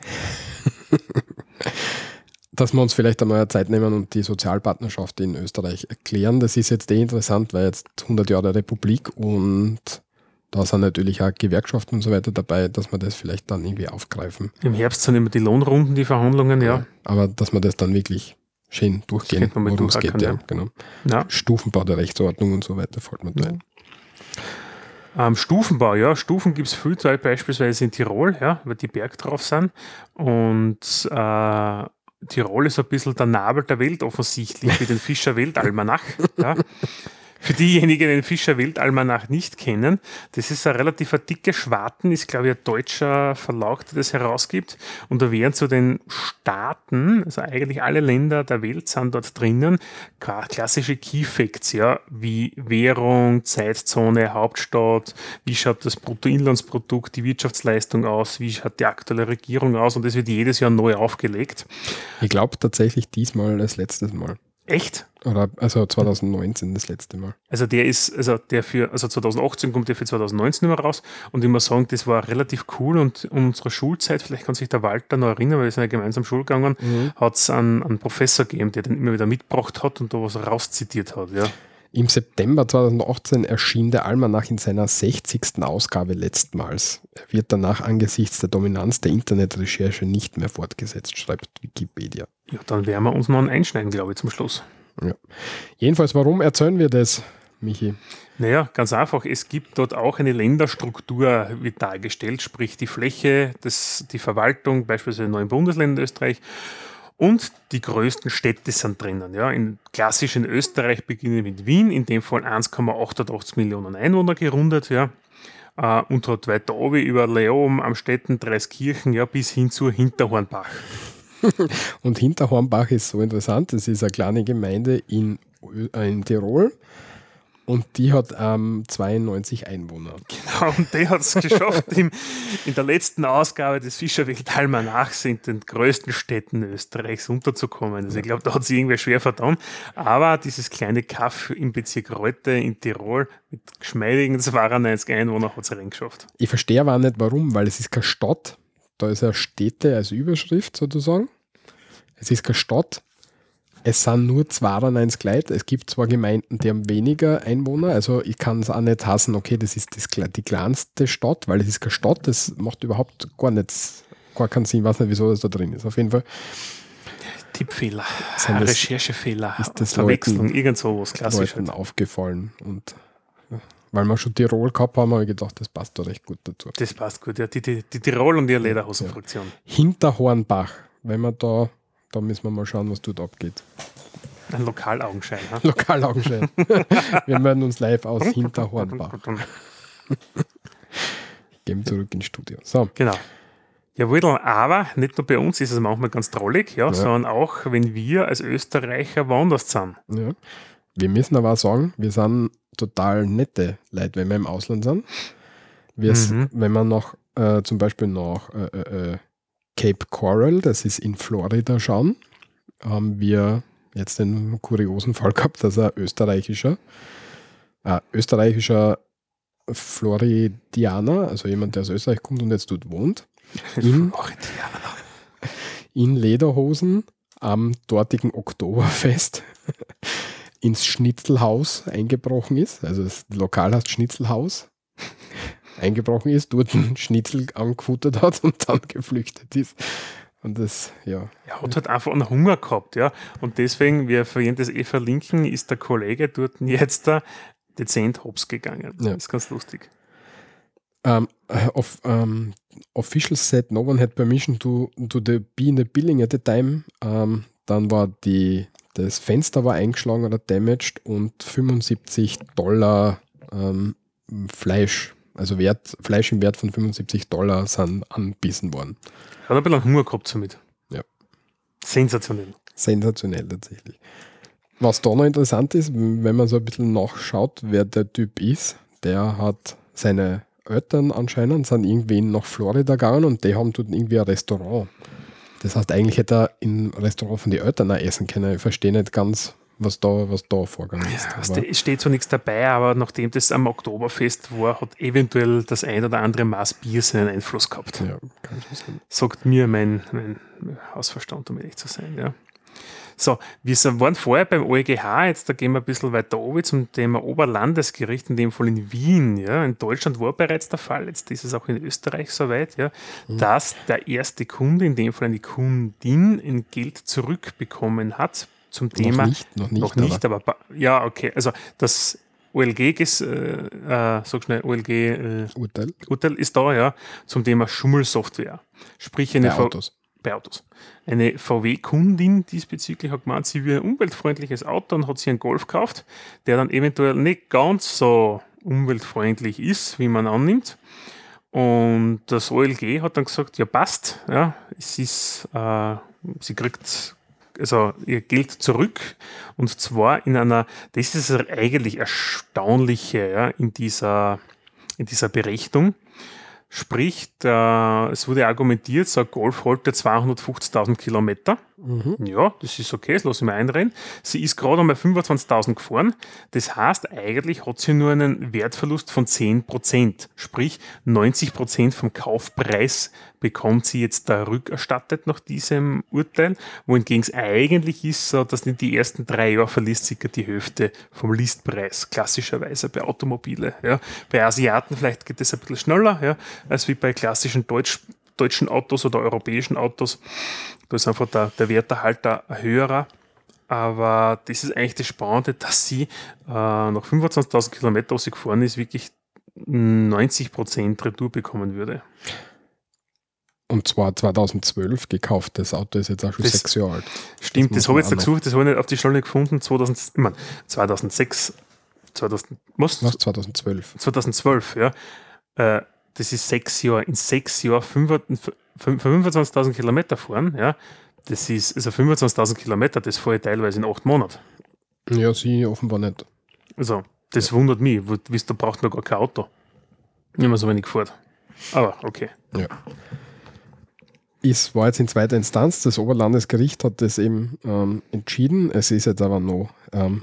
Dass wir uns vielleicht einmal Zeit nehmen und die Sozialpartnerschaft in Österreich erklären. Das ist jetzt eh interessant, weil jetzt 100 Jahre Republik und da sind natürlich auch Gewerkschaften und so weiter dabei, dass wir das vielleicht dann irgendwie aufgreifen. Im Herbst sind immer die Lohnrunden, die Verhandlungen, ja. ja aber dass wir das dann wirklich schön durchgehen, worum es geht, ja, genau. Ja. Stufenbau der Rechtsordnung und so weiter, fällt mir da ein. Ähm, Stufenbau, ja, Stufen gibt es viel, beispielsweise in Tirol, ja, weil die Berg drauf sind. Und äh, Tirol ist ein bisschen der Nabel der Welt offensichtlich mit dem Fischer Weltalmanach. ja. Für diejenigen, die den Fischer Weltalmanach nicht kennen, das ist ein relativ dicke Schwarten, ist glaube ich ein deutscher Verlag, der das herausgibt. Und da werden zu den Staaten, also eigentlich alle Länder der Welt sind dort drinnen, klassische Key Facts, ja, wie Währung, Zeitzone, Hauptstadt, wie schaut das Bruttoinlandsprodukt, die Wirtschaftsleistung aus, wie schaut die aktuelle Regierung aus und das wird jedes Jahr neu aufgelegt. Ich glaube tatsächlich diesmal das letzte Mal. Echt? Oder also 2019 das letzte Mal. Also der ist, also der für, also 2018 kommt der für 2019 immer raus und ich muss sagen, das war relativ cool und um unsere Schulzeit, vielleicht kann sich der Walter noch erinnern, weil wir sind ja gemeinsam Schul gegangen, mhm. hat es einen, einen Professor gegeben, der den immer wieder mitgebracht hat und da was rauszitiert hat, ja. Im September 2018 erschien der Almanach in seiner 60. Ausgabe letztmals. Er wird danach angesichts der Dominanz der Internetrecherche nicht mehr fortgesetzt, schreibt Wikipedia. Ja, dann werden wir uns noch einen einschneiden, glaube ich, zum Schluss. Ja. Jedenfalls, warum erzählen wir das, Michi? Naja, ganz einfach. Es gibt dort auch eine Länderstruktur, wird dargestellt, sprich die Fläche, das, die Verwaltung, beispielsweise in neuen Bundesländern Österreich Und die größten Städte sind drinnen. Ja. In klassisch in Österreich beginnen mit Wien, in dem Fall 1,88 Millionen Einwohner gerundet. Ja. Uh, und hat weiter oben über Leom, Amstetten, Dreiskirchen, ja, bis hin zu Hinterhornbach. und Hinterhornbach ist so interessant. Das ist eine kleine Gemeinde in, in Tirol und die hat ähm, 92 Einwohner. Genau, und die hat es geschafft, in, in der letzten Ausgabe des Fischerwild Almanachs in den größten Städten Österreichs unterzukommen. Also ich glaube, da hat sie irgendwie schwer vertan. Aber dieses kleine Kaff im Bezirk Reute in Tirol mit geschmeidigen 92 Einwohnern hat es reingeschafft. Ich verstehe aber nicht warum, weil es ist keine Stadt. Da ist ja Städte als Überschrift sozusagen. Es ist keine Stadt, es sind nur 92 Leute. Es gibt zwar Gemeinden, die haben weniger Einwohner, also ich kann es auch nicht hassen, okay, das ist das, die kleinste Stadt, weil es ist keine Stadt, das macht überhaupt gar nichts, gar keinen Sinn, ich weiß nicht, wieso das da drin ist. Auf jeden Fall. Tippfehler, Recherchefehler, ist das Verwechslung, Leuten, irgend sowas klassisch. Leuten aufgefallen und weil wir schon Tirol gehabt haben, habe ich gedacht, das passt da recht gut dazu. Das passt gut, ja. Die, die, die Tirol und ihre Lederhosenfraktion. Ja. Hinterhornbach, wenn man da da müssen wir mal schauen, was dort abgeht. Ein Lokalaugenschein. Ha? Lokalaugenschein. wir melden uns live aus Hinterhornbach. Gehen zurück ins Studio. So. Genau. Jawohl, aber nicht nur bei uns ist es manchmal ganz drollig, ja, ja. sondern auch, wenn wir als Österreicher woanders sind. Ja. Wir müssen aber auch sagen, wir sind total nette Leute, wenn wir im Ausland sind. Mhm. Wenn man noch äh, zum Beispiel nach äh, äh, äh Cape Coral, das ist in Florida schauen, haben wir jetzt den kuriosen Fall gehabt, dass ein österreichischer, österreichischer Floridianer, also jemand, der aus Österreich kommt und jetzt dort wohnt, in, in Lederhosen am dortigen Oktoberfest ins Schnitzelhaus eingebrochen ist. Also das Lokal heißt Schnitzelhaus eingebrochen ist, dort einen Schnitzel angefuttert hat und dann geflüchtet ist. Und das, ja. Er hat halt einfach einen Hunger gehabt, ja. Und deswegen, wir werden das eh verlinken, ist der Kollege dort jetzt da dezent hops gegangen. Ja. Das ist ganz lustig. Um, of, um, officials said no one had permission to, to the, be in the building at the time. Um, dann war die, das Fenster war eingeschlagen oder damaged und 75 Dollar Fleisch also Wert, Fleisch im Wert von 75 Dollar sind anbissen worden. Hat ein bisschen Hunger gehabt somit. Ja. Sensationell. Sensationell tatsächlich. Was da noch interessant ist, wenn man so ein bisschen nachschaut, wer der Typ ist, der hat seine Eltern anscheinend sind irgendwie nach Florida gegangen und die haben dort irgendwie ein Restaurant. Das heißt, eigentlich hätte er im Restaurant von den Eltern auch essen können. Ich verstehe nicht ganz, was da, was da vorgegangen ist. Ja, es steht so nichts dabei, aber nachdem das am Oktoberfest war, hat eventuell das ein oder andere Maß Bier seinen Einfluss gehabt. Ja, kann schon sein. Sagt mir mein, mein Hausverstand, um ehrlich zu sein. Ja. So, wir waren vorher beim OEGH, jetzt da gehen wir ein bisschen weiter oben zum Thema Oberlandesgericht, in dem Fall in Wien. Ja. In Deutschland war bereits der Fall, jetzt ist es auch in Österreich soweit, ja, mhm. dass der erste Kunde, in dem Fall eine Kundin, ein Geld zurückbekommen hat zum Thema. Noch nicht, noch nicht, noch nicht aber, aber, ja, okay. Also das OLG, ist, äh, äh, sag schnell, OLG äh, Urteil. Urteil ist da, ja, zum Thema Schummelsoftware. Sprich eine bei Autos. Bei Autos. Eine VW-Kundin diesbezüglich hat gemeint, sie will ein umweltfreundliches Auto und hat sich einen Golf gekauft, der dann eventuell nicht ganz so umweltfreundlich ist, wie man annimmt. Und das OLG hat dann gesagt, ja passt, ja, es ist, äh, sie kriegt also ihr Geld zurück und zwar in einer, das ist eigentlich erstaunliche ja, in, dieser, in dieser Berechnung. Sprich, der, es wurde argumentiert, so ein Golf holt 250.000 Kilometer. Mhm. Ja, das ist okay, das lasse ich mir einrennen. Sie ist gerade einmal 25.000 gefahren. Das heißt, eigentlich hat sie nur einen Wertverlust von 10%. Sprich, 90% vom Kaufpreis bekommt sie jetzt da rückerstattet nach diesem Urteil, wohingegen es eigentlich ist, so, dass in die ersten drei Jahre verliest circa die Hälfte vom Listpreis, klassischerweise bei Automobile. Ja. Bei Asiaten vielleicht geht es ein bisschen schneller, ja, als wie bei klassischen Deutsch, deutschen Autos oder europäischen Autos. Da ist einfach der, der Werterhalter höherer. Aber das ist eigentlich das Spannende, dass sie äh, nach 25.000 Kilometern, wo sie gefahren ist, wirklich 90% Retour bekommen würde. Und zwar 2012 gekauft. Das Auto ist jetzt auch schon Das- sechs Jahre alt. Stimmt, muss das, habe ich jetzt auch gesucht, das habe ich nicht auf die Schnelle gefunden. 2000, ich mein, 2006, 2000, was? Was? 2012. 2012, ja. Äh, das ist sechs Jahre. In sechs Jahren 25 25.000 Kilometer fahren, ja. Das ist, also 25.000 Kilometer, das fahre ich teilweise in acht Monaten. Ja, sie offenbar nicht. Also, das wundert mich. Wisst, da braucht man gar kein Auto. Wenn man so wenig fährt. Aber, okay. Ja. Es war jetzt in zweiter Instanz. Das Oberlandesgericht hat das eben ähm, entschieden. Es ist jetzt aber noch, ähm,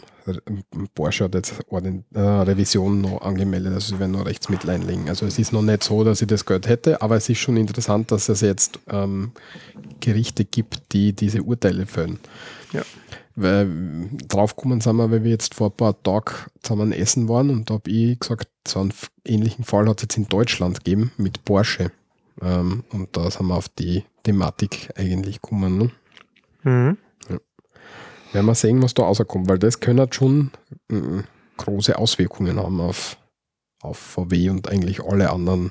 Porsche hat jetzt Orden, äh, Revision noch angemeldet, also sie werden noch Rechtsmittel einlegen. Also es ist noch nicht so, dass ich das Geld hätte, aber es ist schon interessant, dass es jetzt ähm, Gerichte gibt, die diese Urteile fällen. Ja. Weil draufgekommen sind wir, weil wir jetzt vor ein paar Tagen zusammen essen waren und da habe ich gesagt, so einen ähnlichen Fall hat es jetzt in Deutschland gegeben mit Porsche. Ähm, und da sind wir auf die Thematik eigentlich gekommen. Ne? Mhm. Werden wir sehen, was da rauskommt, weil das können halt schon äh, große Auswirkungen haben auf, auf VW und eigentlich alle anderen.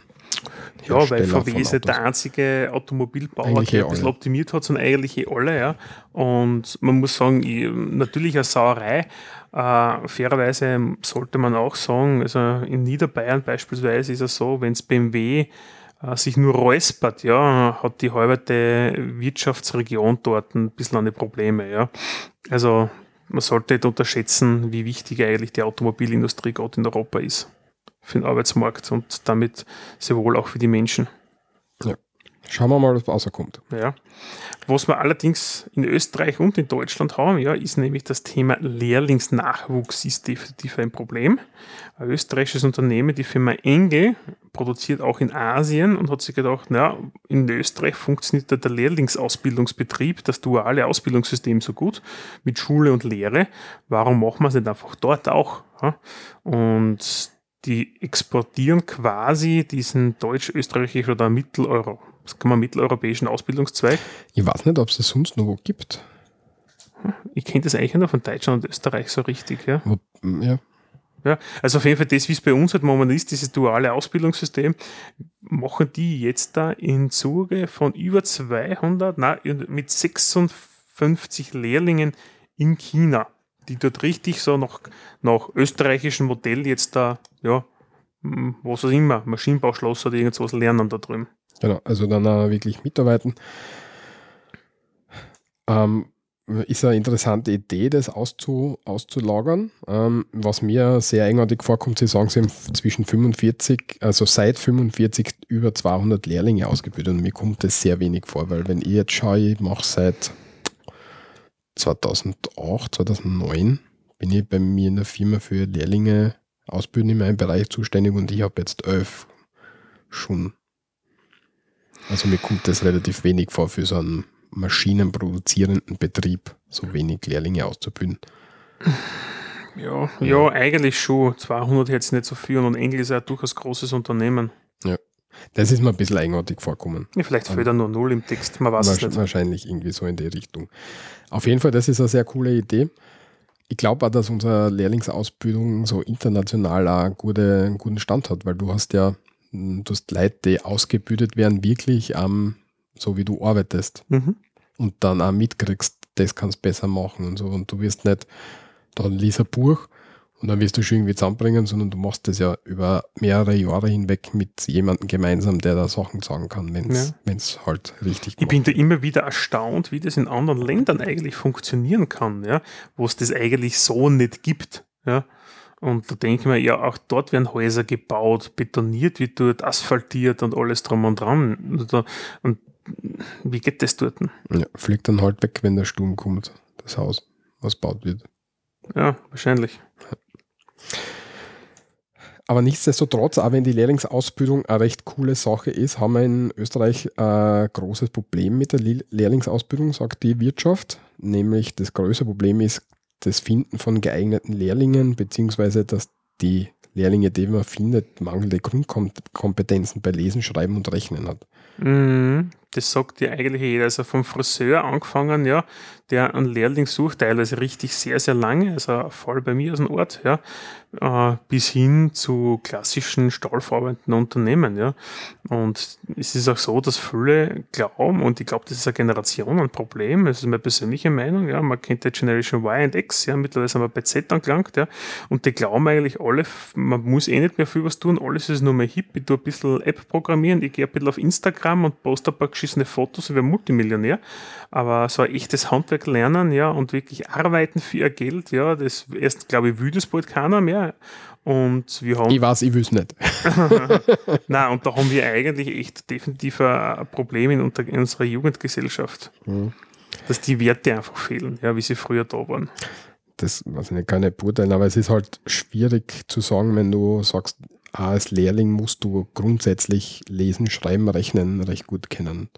Ja, weil VW ist nicht der Autos. einzige Automobilbauer, Eigentlich der eh ein bisschen alle. optimiert hat, sondern eigentlich eh alle, ja. Und man muss sagen, ich, natürlich eine Sauerei. Äh, fairerweise sollte man auch sagen, also in Niederbayern beispielsweise ist es so, wenn es BMW sich nur räuspert, ja, hat die halbe Wirtschaftsregion dort ein bisschen eine Probleme, ja. Also man sollte nicht unterschätzen, wie wichtig eigentlich die Automobilindustrie gerade in Europa ist für den Arbeitsmarkt und damit sehr wohl auch für die Menschen. Schauen wir mal, was rauskommt. Ja. Was wir allerdings in Österreich und in Deutschland haben, ja, ist nämlich das Thema Lehrlingsnachwuchs ist definitiv ein Problem. Ein österreichisches Unternehmen, die Firma Engel, produziert auch in Asien und hat sich gedacht, na, in Österreich funktioniert der Lehrlingsausbildungsbetrieb, das duale Ausbildungssystem so gut mit Schule und Lehre. Warum machen wir es nicht einfach dort auch? Ja? Und die exportieren quasi diesen deutsch-österreichischen oder Mitteleuropa, das kann man mitteleuropäischen Ausbildungszweig. Ich weiß nicht, ob es das sonst noch wo gibt. Ich kenne das eigentlich nur von Deutschland und Österreich so richtig, ja. Ja. ja. Also auf jeden Fall das, wie es bei uns halt momentan ist, dieses duale Ausbildungssystem, machen die jetzt da im Zuge von über 200, nein, mit 56 Lehrlingen in China, die dort richtig so nach, nach österreichischem Modell jetzt da, ja, was auch immer, Maschinenbauschloss oder irgend sowas lernen da drüben. Genau, also dann auch wirklich mitarbeiten. Ähm, ist eine interessante Idee, das auszu, auszulagern. Ähm, was mir sehr eigenartig vorkommt, Sie sagen, Sie haben zwischen 45, also seit 45 über 200 Lehrlinge ausgebildet und mir kommt das sehr wenig vor, weil wenn ich jetzt schaue, ich mache seit 2008, 2009 bin ich bei mir in der Firma für Lehrlinge ausbilden in meinem Bereich zuständig und ich habe jetzt elf schon. Also mir kommt das relativ wenig vor für so einen maschinenproduzierenden Betrieb, so wenig Lehrlinge auszubilden. Ja, ja, eigentlich schon. 200 jetzt nicht so viel und Engel ist ja durchaus großes Unternehmen. Das ist mir ein bisschen eigenartig vorkommen. Ja, vielleicht fehlt da nur Null im Text, man weiß es nicht. Wahrscheinlich irgendwie so in die Richtung. Auf jeden Fall, das ist eine sehr coole Idee. Ich glaube auch, dass unsere Lehrlingsausbildung so international auch einen, gute, einen guten Stand hat, weil du hast ja, du hast Leute, die ausgebildet werden, wirklich am, so wie du arbeitest Mhm. und dann auch mitkriegst, das kannst du besser machen und so. Und du wirst nicht, da liest ein Buch und dann wirst du schon irgendwie zusammenbringen, sondern du machst das ja über mehrere Jahre hinweg mit jemandem gemeinsam, der da Sachen sagen kann, wenn es Ja. halt richtig Ich bin da immer wieder erstaunt, wie das in anderen Ländern eigentlich funktionieren kann, ja, wo es das eigentlich so nicht gibt. Ja. Und da denke ich mir, ja, auch dort werden Häuser gebaut, betoniert wird dort, asphaltiert und alles drum und dran. Und, da- und wie geht das dort? Ja, fliegt dann halt weg, wenn der Sturm kommt, das Haus, was baut wird. Ja, wahrscheinlich. Aber nichtsdestotrotz, auch wenn die Lehrlingsausbildung eine recht coole Sache ist, haben wir in Österreich ein großes Problem mit der Le- Lehrlingsausbildung, sagt die Wirtschaft. Nämlich das größte Problem ist das Finden von geeigneten Lehrlingen, beziehungsweise dass die Lehrlinge, die man findet, mangelnde Grundkompetenzen bei Lesen, Schreiben und Rechnen hat. Mhm. Das sagt ja eigentlich jeder. Also vom Friseur angefangen, ja, der einen Lehrling sucht, teilweise richtig sehr, sehr lange, also Fall bei mir aus dem Ort, ja, äh, bis hin zu klassischen stahlverarbeitenden Unternehmen, ja. Und es ist auch so, dass viele glauben, und ich glaube, das ist eine Generation ein Problem, das ist meine persönliche Meinung, ja, man kennt die Generation Y und X, ja, mittlerweile sind wir bei Z angelangt, ja, und die glauben eigentlich alle, man muss eh nicht mehr viel was tun, alles ist nur mehr hip, ich tue ein bisschen App programmieren, ich gehe ein bisschen auf Instagram und poste ein paar geschissene Fotos und werde Multimillionär, aber so ein echtes Handwerk lernen, ja, und wirklich arbeiten für ihr Geld, ja, das erst, glaube ich, will das bald keiner mehr. Und wir haben. Ich weiß, ich will es nicht. Nein, und da haben wir eigentlich echt definitiv ein Problem in, in unserer Jugendgesellschaft. Mhm. Dass die Werte einfach fehlen, ja, wie sie früher da waren. Das weiß ich nicht, kann ich nicht beurteilen, aber es ist halt schwierig zu sagen, wenn du sagst, als Lehrling musst du grundsätzlich lesen, schreiben, rechnen recht gut kennen.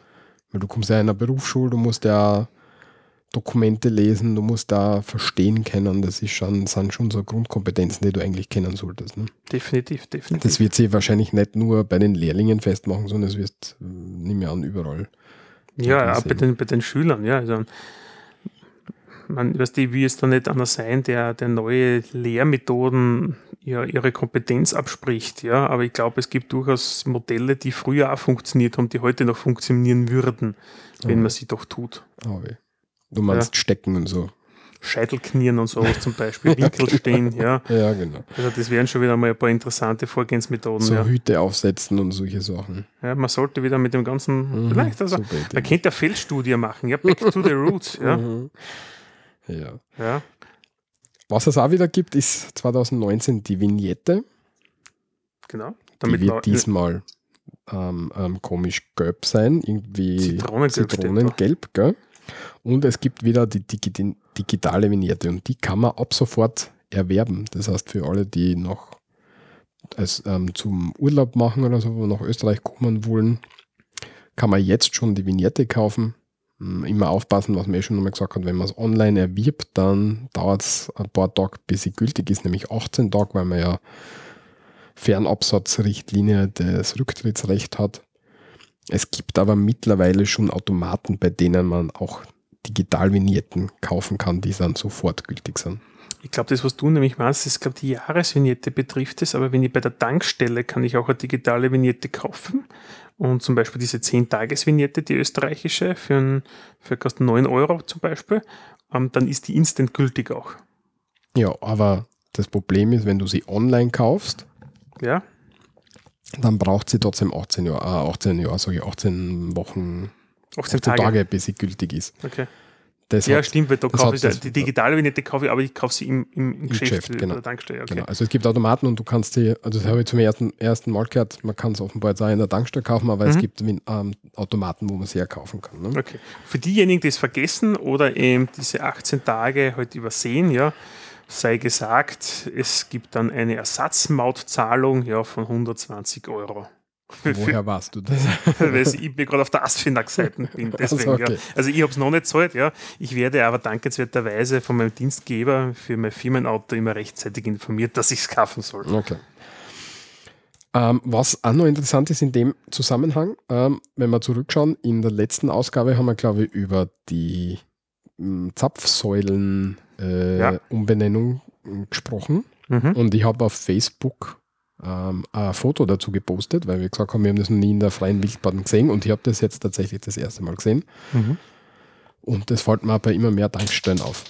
Weil du kommst ja in einer Berufsschule, du musst ja Dokumente lesen, du musst da verstehen können. Das ist schon, sind schon so Grundkompetenzen, die du eigentlich kennen solltest. Ne? Definitiv, definitiv. Das wird sie wahrscheinlich nicht nur bei den Lehrlingen festmachen, sondern es wird, nicht mehr an, überall. Ja, auch bei den, bei den Schülern, ja. Also, man, weißt du, wie es da nicht einer sein, der, der neue Lehrmethoden ja, ihre Kompetenz abspricht, ja. Aber ich glaube, es gibt durchaus Modelle, die früher auch funktioniert haben, die heute noch funktionieren würden, wenn oh. man sie doch tut. Oh, Du meinst ja. Stecken und so. Scheitelknien und sowas zum Beispiel, Winkel stehen, ja. Ja, genau. Also das wären schon wieder mal ein paar interessante Vorgehensmethoden. So ja. Hüte aufsetzen und solche Sachen. Ja, man sollte wieder mit dem ganzen, mhm, vielleicht, also, man könnte eine Feldstudie machen, ja, back to the roots, ja. Mhm. Ja. ja. Was es auch wieder gibt, ist 2019 die Vignette. Genau. Damit die wird diesmal ähm, ähm, komisch gelb sein, irgendwie Zitronengelb, Zitronengelb gell? Und es gibt wieder die digitale Vignette und die kann man ab sofort erwerben. Das heißt, für alle, die noch als, ähm, zum Urlaub machen oder so, nach Österreich kommen wollen, kann man jetzt schon die Vignette kaufen. Immer aufpassen, was man eh schon nochmal gesagt hat, wenn man es online erwirbt, dann dauert es ein paar Tage, bis sie gültig ist, nämlich 18 Tage, weil man ja Fernabsatzrichtlinie das Rücktrittsrecht hat. Es gibt aber mittlerweile schon Automaten, bei denen man auch Digitalvignetten kaufen kann, die dann sofort gültig sind. Ich glaube, das, was du nämlich meinst, ist, glaube die Jahresvignette betrifft es, aber wenn ich bei der Tankstelle kann ich auch eine digitale Vignette kaufen und zum Beispiel diese 10-Tages-Vignette, die österreichische, für, ein, für kostet 9 Euro zum Beispiel, ähm, dann ist die instant gültig auch. Ja, aber das Problem ist, wenn du sie online kaufst, ja dann braucht sie trotzdem 18 Jahre, äh, 18 Jahre, sage ich, 18 Wochen, 18 Tage. Tage, bis sie gültig ist. Okay. Das ja, hat, stimmt, weil da kaufe ich das, die digitale Vignette kaufe ich, aber ich kaufe sie im, im, im Geschäft, Geschäft genau. Tankstelle. Okay. Genau. Also es gibt Automaten und du kannst sie, also das habe ich zum ersten, ersten Mal gehört, man kann es offenbar jetzt auch in der Tankstelle kaufen, aber mhm. es gibt ähm, Automaten, wo man sie ja kaufen kann. Ne? Okay. Für diejenigen, die es vergessen oder eben diese 18 Tage halt übersehen, ja, sei gesagt, es gibt dann eine Ersatzmautzahlung ja, von 120 Euro. Woher warst du das? Weil ich gerade auf der Asfinag-Seite bin. Deswegen, also, okay. ja. also ich habe es noch nicht gezahlt, ja. Ich werde aber dankenswerterweise von meinem Dienstgeber für mein Firmenauto immer rechtzeitig informiert, dass ich es kaufen soll. Okay. Ähm, was auch noch interessant ist in dem Zusammenhang, ähm, wenn wir zurückschauen, in der letzten Ausgabe haben wir, glaube ich, über die ähm, Zapfsäulen äh, ja. Gesprochen. Mhm. Und ich habe auf Facebook ähm, ein Foto dazu gepostet, weil wir gesagt haben, wir haben das noch nie in der freien Wildbahn gesehen und ich habe das jetzt tatsächlich das erste Mal gesehen. Mhm. Und das fällt mir bei immer mehr Tankstellen auf.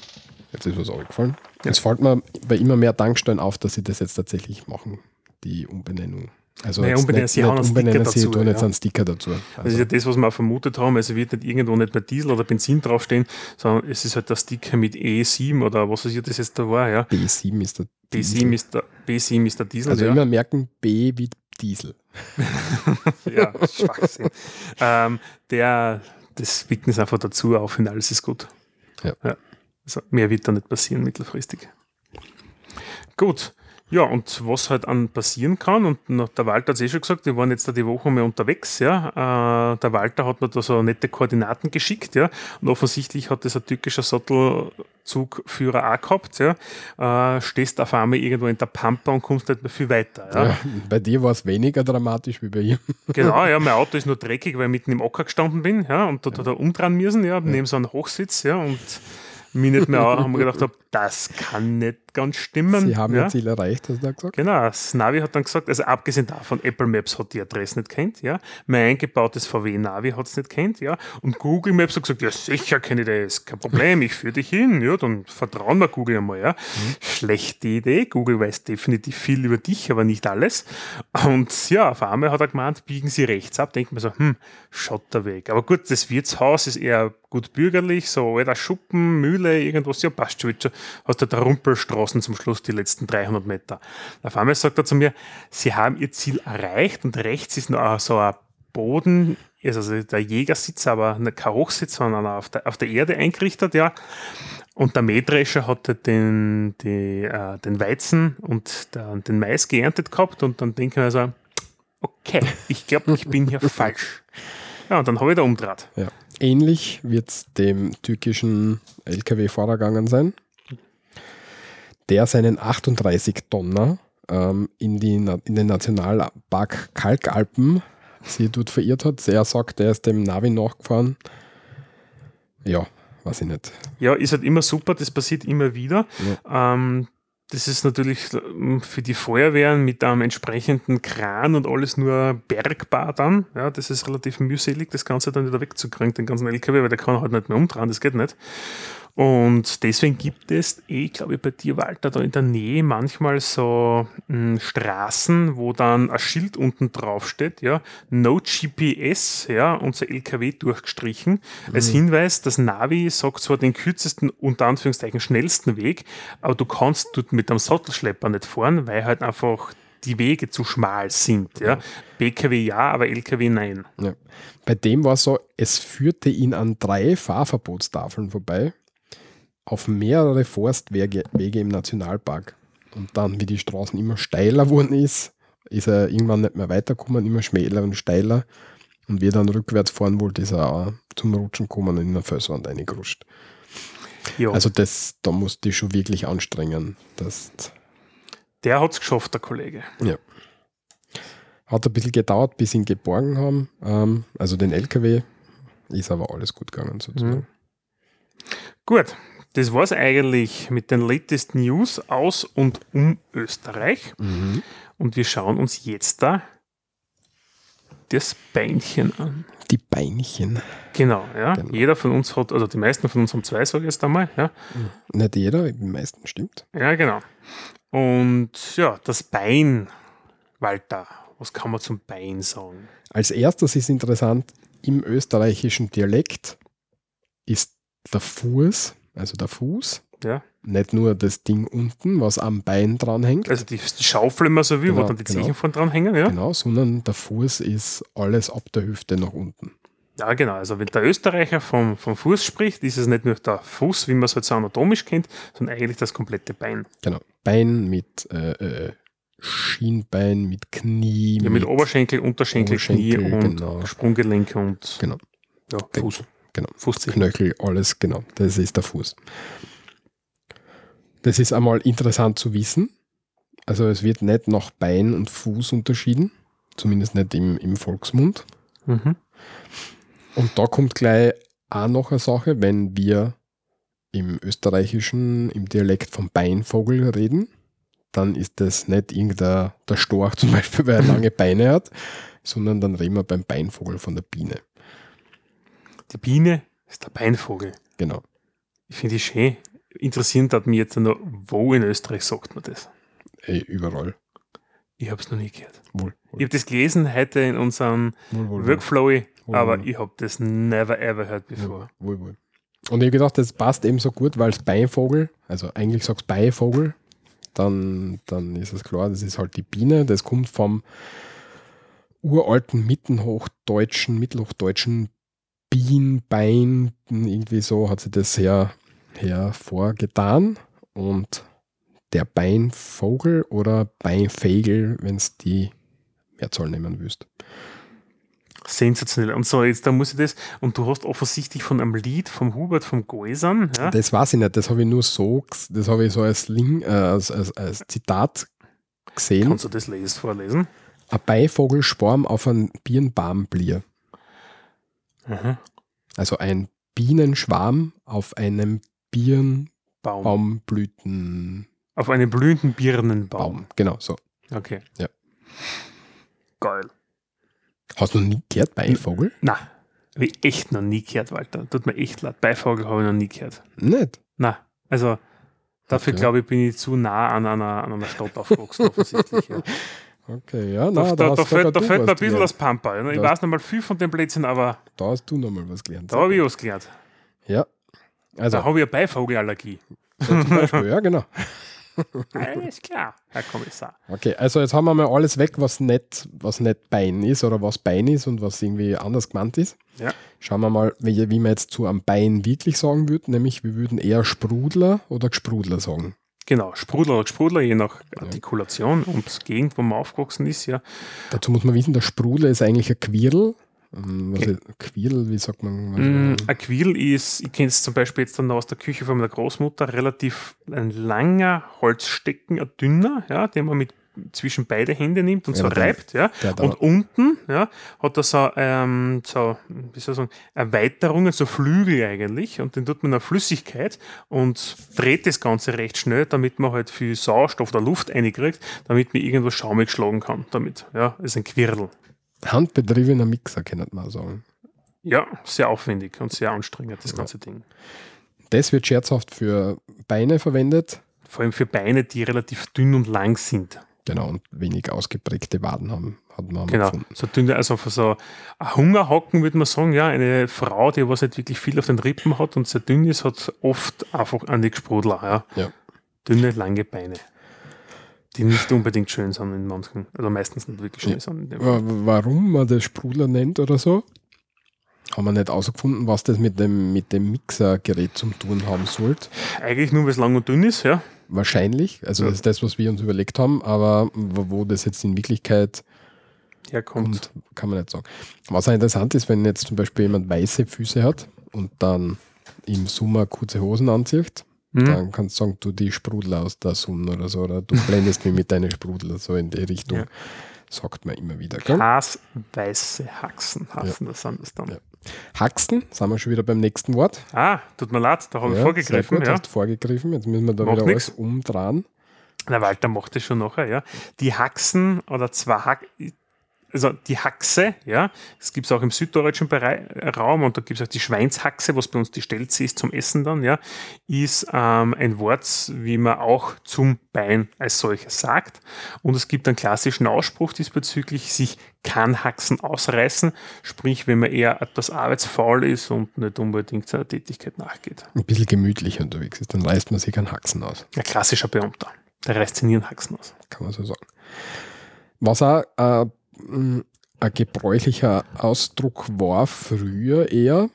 Jetzt ist was aufgefallen. Ja. Es fällt mir bei immer mehr Tankstellen auf, dass sie das jetzt tatsächlich machen, die Umbenennung. Also naja, unbenennen, sie haben einen Sticker dazu. Sie jetzt einen Sticker dazu. Also. Das ist ja das, was wir auch vermutet haben. Also wird nicht irgendwo nicht mehr Diesel oder Benzin draufstehen, sondern es ist halt der Sticker mit E7 oder was weiß ich, das jetzt da war. Ja. B7 ist der Diesel. B7 ist der, B7 ist der Diesel. Also ja. immer merken, B wie Diesel. ja, Schwachsinn. ähm, der, das bieten es einfach dazu auf und alles ist gut. Ja. ja. Also mehr wird da nicht passieren mittelfristig. Gut. Ja, und was halt an passieren kann, und der Walter hat es eh schon gesagt, wir waren jetzt da die Woche mal unterwegs, ja. Äh, der Walter hat mir da so nette Koordinaten geschickt, ja. Und offensichtlich hat das ein türkischer Sattelzugführer auch gehabt, ja. Äh, stehst auf einmal irgendwo in der Pampa und kommst nicht mehr viel weiter. Ja. ja bei dir war es weniger dramatisch wie bei ihm. Genau, ja, mein Auto ist nur dreckig, weil ich mitten im Ocker gestanden bin, ja, und da, ja. da umdrehen müssen, ja, neben so einem Hochsitz, ja, und mich nicht mehr haben wir gedacht, das kann nicht ganz stimmen. Sie haben ja. ihr Ziel erreicht, hast du da gesagt? Genau, das Navi hat dann gesagt, also abgesehen davon, Apple Maps hat die Adresse nicht kennt, ja. Mein eingebautes VW Navi hat es nicht kennt, ja. Und Google Maps hat gesagt, ja sicher kenne ich das, kein Problem, ich führe dich hin, ja, dann vertrauen wir Google einmal, ja. Mhm. Schlechte Idee, Google weiß definitiv viel über dich, aber nicht alles. Und ja, auf einmal hat er gemeint, biegen Sie rechts ab, denkt man so, hm, Schotterweg. Aber gut, das Wirtshaus ist eher gut bürgerlich, so alter Schuppen, Mühle, irgendwas, ja passt schon, hast du da Rumpelstraßen zum Schluss, die letzten 300 Meter. Auf einmal sagt er zu mir, sie haben ihr Ziel erreicht und rechts ist noch so ein Boden, also der Jägersitz, aber kein Hochsitz, sondern auf der, auf der Erde eingerichtet, ja. Und der Mähdrescher hatte den, die, äh, den Weizen und der, den Mais geerntet gehabt und dann denke ich mir so, okay, ich glaube, ich bin hier falsch. Ja, und dann habe ich da umdraht. Ja. Ähnlich wird es dem türkischen LKW-Fahrer gegangen sein der seinen 38 Tonner ähm, in, die, in den Nationalpark Kalkalpen sie dort verirrt hat. Er sagt, er ist dem Navi nachgefahren. Ja, weiß ich nicht. Ja, ist halt immer super, das passiert immer wieder. Ja. Ähm, das ist natürlich ähm, für die Feuerwehren mit einem entsprechenden Kran und alles nur bergbar dann. Ja, das ist relativ mühselig, das Ganze dann wieder wegzukriegen, den ganzen LKW, weil der kann halt nicht mehr umdrehen, das geht nicht. Und deswegen gibt es, eh, glaube ich, bei dir, Walter, da in der Nähe manchmal so mh, hm, Straßen, wo dann ein Schild unten drauf steht, ja, No GPS, ja, unser LKW durchgestrichen. Mhm. Als Hinweis, das Navi sagt zwar den kürzesten, unter Anführungszeichen schnellsten Weg, aber du kannst dort mit einem Sattelschlepper nicht fahren, weil halt einfach die Wege zu schmal sind. Ja. BKW ja, aber LKW nein. Ja. Bei dem war es so, es führte ihn an drei Fahrverbotstafeln vorbei auf mehrere Forstwege Wege im Nationalpark. Und dann, wie die Straßen immer steiler wurden ist, ist er irgendwann nicht mehr weitergekommen, immer schmäler und steiler. Und wie er dann rückwärts fahren wollte, ist er auch zum Rutschen gekommen und in eine Felswand reingerutscht. Jo. Also das, da musste ich schon wirklich anstrengen. Das der hat es geschafft, der Kollege. Ja. Hat ein bisschen gedauert, bis sie ihn geborgen haben. Ähm, also den LKW. Ist aber alles gut gegangen sozusagen. Mhm. Gut, das war es eigentlich mit den latest News aus und um Österreich. Mhm. Und wir schauen uns jetzt da das Beinchen an. Die Beinchen. Genau, ja. Genau. Jeder von uns hat, also die meisten von uns haben zwei, sage ich jetzt einmal. Ja. Mhm. Nicht jeder, die meisten stimmt. Ja, genau. Und ja, das Bein, Walter, was kann man zum Bein sagen? Als erstes ist interessant, im österreichischen Dialekt ist der Fuß also der Fuß. Ja. Nicht nur das Ding unten, was am Bein dranhängt. Also die, Schaufel immer so wie, genau, wo dann die genau. Zechen von dran hängen, ja? Genau, sondern der Fuß ist alles ab der Hüfte nach unten. Ja, genau. Also wenn der Österreicher vom, vom Fuß spricht, ist es nicht nur der Fuß, wie man es halt so anatomisch kennt, sondern eigentlich das komplette Bein. Genau. Bein mit äh, äh, Schienbein, mit Knie. Ja, mit, mit Oberschenkel, Unterschenkel, Oberschenkel, Knie und genau. Sprunggelenk und genau. ja, Fuß. Genau. Fußzehen. Knöchel, alles, genau. Das ist der Fuß. Das ist einmal interessant zu wissen. Also es wird nicht nach Bein und Fuß unterschieden, zumindest nicht im, im Volksmund. Mhm. Und da kommt gleich auch noch eine Sache, wenn wir im österreichischen, im Dialekt vom Beinvogel reden, dann ist das nicht irgendein der Storch zum Beispiel, weil er lange Beine hat, sondern dann reden wir beim Beinvogel von der Biene. Die Biene ist der Beinvogel. Genau. Ich finde es schön. Interessant hat mich jetzt noch, wo in Österreich sagt man das? Ey, überall. Ich habe es noch nie gehört. Wohl, wohl. Ich habe das gelesen heute in unserem wohl, Workflow, aber ich habe das never ever heard before. Wohl, wohl. Und ich habe gedacht, das passt eben so gut, weil es Beinvogel, also eigentlich sagst du Beivogel, dann, dann ist es klar, das ist halt die Biene, das kommt vom uralten Mittenhochdeutschen, Mittelhochdeutschen Bien, Bein, irgendwie so hat sie das her, hervorgetan. Und der Beinvogel oder Beinfegel, wenn es die Mehrzahl nehmen willst. Sensationell. Und so, jetzt da muss ich das, und du hast offensichtlich von einem Lied vom Hubert vom Goisern. Ja? Das weiß ich nicht, das habe ich nur so, das habe ich so als, Link, äh, als, als, als Zitat gesehen. Kannst du das lesen, vorlesen? Ein Beivogel sporm auf einen Birnbaumblier. Mhm. Also ein Bienenschwarm auf einem Birnbaumblüten. Auf einem blühenden Birnenbaum. Baum. Genau, so. Okay. Ja. Geil. Hast du noch nie gehört, Beivogel? Nein, habe ich echt noch nie gehört, Walter. Tut mir echt leid. Beivogel habe ich noch nie gehört. Nicht? Nein, also dafür okay. glaube ich, bin ich zu nah an einer, an einer Stadt aufgewachsen, offensichtlich. Ja. Okay, ja, na, da, da, da, fällt, da fällt mir ein bisschen das Pampa. Ich da weiß noch mal viel von den Plätzen, aber. Da hast du noch mal was gelernt. Da habe ich was gelernt. Ja. Also, da habe ich eine Beivogelallergie. So zum Beispiel, ja, genau. Alles klar, Herr Kommissar. Okay, also jetzt haben wir mal alles weg, was nicht, was nicht Bein ist oder was Bein ist und was irgendwie anders gemeint ist. Ja. Schauen wir mal, wie, wie man jetzt zu einem Bein wirklich sagen würde, nämlich wir würden eher Sprudler oder Gesprudler sagen. Genau, Sprudler oder Gesprudler, je nach Artikulation ja. und Gegend, wo man aufgewachsen ist, ja. Dazu muss man wissen, der Sprudler ist eigentlich ein Quirl, ähm, was okay. Quirl, wie sagt man? Mm, ein Quirl ist, ich kenne es zum Beispiel jetzt dann aus der Küche von meiner Großmutter, relativ ein langer Holzstecken, ein dünner, ja, den man mit zwischen beide Hände nimmt und ja, so reibt, ja. und unten, ja, hat er so, ähm, so, wie soll ich sagen, Erweiterungen, so Flügel eigentlich, und den tut man in Flüssigkeit und dreht das Ganze recht schnell, damit man halt viel Sauerstoff oder Luft einkriegt, damit man irgendwo schaumig schlagen kann damit, ja. Ist ein Quirl. Handbetriebener Mixer, kann man sagen. Ja, sehr aufwendig und sehr anstrengend, das ganze Ding. Das wird scherzhaft für Beine verwendet. Vor allem für Beine, die relativ dünn und lang sind. Genau, und wenig ausgeprägte Waden haben, hat man genau. gefunden. So dünn, also für so ein Hungerhocken würde man sagen, ja, eine Frau, die was nicht wirklich viel auf den Rippen hat und sehr dünn ist, hat oft einfach eine Sprudler, ja. ja. Dünne, lange Beine die nicht unbedingt schön sind in manchen, also meistens nicht wirklich schön ja. sind. Warum man das Sprudler nennt oder so? Haben wir nicht ausgefunden, was das mit dem, mit dem Mixergerät zum tun haben sollte. Eigentlich nur, weil es lang und dünn ist, ja. Wahrscheinlich. Also ja. das ist das, was wir uns überlegt haben, aber wo das jetzt in Wirklichkeit herkommt, kommt, kann man nicht sagen. Was auch interessant ist, wenn jetzt zum Beispiel jemand weiße Füße hat und dann im Sommer kurze Hosen anzieht, Mhm. Dann kannst du sagen, du die Sprudel aus der Sonne oder so, oder du blendest mich mit deinen Sprudel, so in die Richtung. Ja. Sagt man immer wieder. Glasweiße Haxen heißen ja. das, sind das dann. Ja. Haxen, sind wir schon wieder beim nächsten Wort. Ah, tut mir leid, da habe ich vorgegriffen. Gut, ja. hast vorgegriffen, jetzt müssen wir da Macht wieder nix. alles umdrehen. Na, Walter macht das schon nachher, ja. Die Haxen oder zwei Haxen, also die Haxe, ja, das gibt es auch im süddeutschen Bereich, Raum und da gibt es auch die Schweinshaxe, was bei uns die Stelze ist zum Essen dann, ja, ist ähm, ein Wort, wie man auch zum Bein als solches sagt. Und es gibt einen klassischen Ausspruch diesbezüglich, sich kann Haxen ausreißen, sprich, wenn man eher etwas arbeitsfaul ist und nicht unbedingt seiner Tätigkeit nachgeht. Ein bisschen gemütlich unterwegs ist, dann reißt man sich einen Haxen aus. Ein klassischer Beamter, der reißt sich nie einen Haxen aus. Kann man so sagen. Was auch äh, ein gebräuchlicher Ausdruck war früher eher,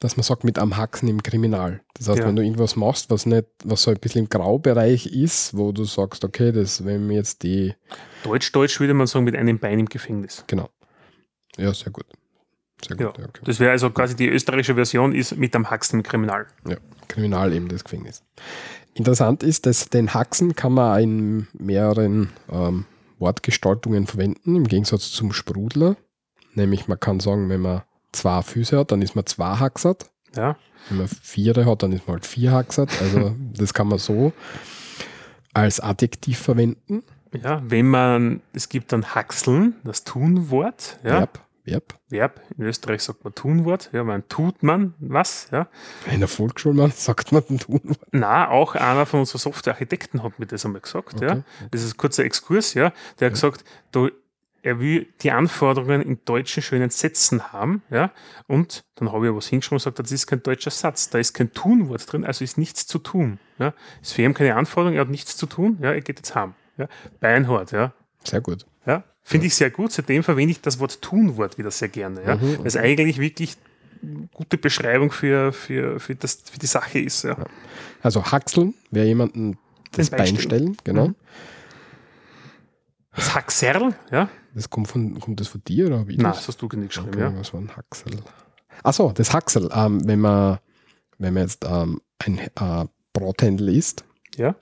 dass man sagt, mit am Haxen im Kriminal. Das heißt, ja. wenn du irgendwas machst, was nicht, was so ein bisschen im Graubereich ist, wo du sagst, okay, das, wenn mir jetzt die. Deutsch, Deutsch würde man sagen, mit einem Bein im Gefängnis. Genau. Ja, sehr gut. Sehr gut. Ja. Okay. Das wäre also quasi die österreichische Version ist mit am Haxen im Kriminal. Ja, Kriminal eben das Gefängnis. Interessant ist, dass den Haxen kann man in mehreren ähm, Wortgestaltungen verwenden, im Gegensatz zum Sprudler. Nämlich man kann sagen, wenn man zwei Füße hat, dann ist man zwei Haxert. Ja. Wenn man vier hat, dann ist man halt vier Haxert. Also das kann man so als Adjektiv verwenden. Ja, wenn man, es gibt dann Haxeln, das Tunwort. Ja. Verb. Verb. Verb. In Österreich sagt man Tunwort. Ja, man tut man was. Ja. In der Volksschule sagt man ein Tunwort. Na, auch einer von unseren Softwarearchitekten hat mir das einmal gesagt. Okay, ja. Das ist ein kurzer Exkurs. Ja. Der hat gesagt, du, er will die Anforderungen in deutschen schönen Sätzen haben. Ja. Und dann habe ich was hingeschrieben und gesagt, das ist kein deutscher Satz. Da ist kein Tunwort drin, also ist nichts zu tun. Ja. Ist für ihn keine Anforderung, er hat nichts zu tun. Ja. Er geht jetzt heim. Ja. Beinhard. Ja. Sehr gut. Ja, Finde ich sehr gut. Seitdem verwende ich das Wort Tunwort wieder sehr gerne. Ja? Mhm, Weil es eigentlich wirklich eine gute Beschreibung für, für, für, das, für die Sache ist. Ja. Also Haxeln, wer jemanden das Bein Bein stellen, genau. Mhm. Das Haxerl, ja? Das kommt, von, kommt das von dir oder wie Nein, das hast du nicht geschrieben, Okay, ja. was war ein Haxel? Achso, das Haxel. Ähm, wenn, man, wenn man jetzt ähm, ein äh, Brathändel isst Ja,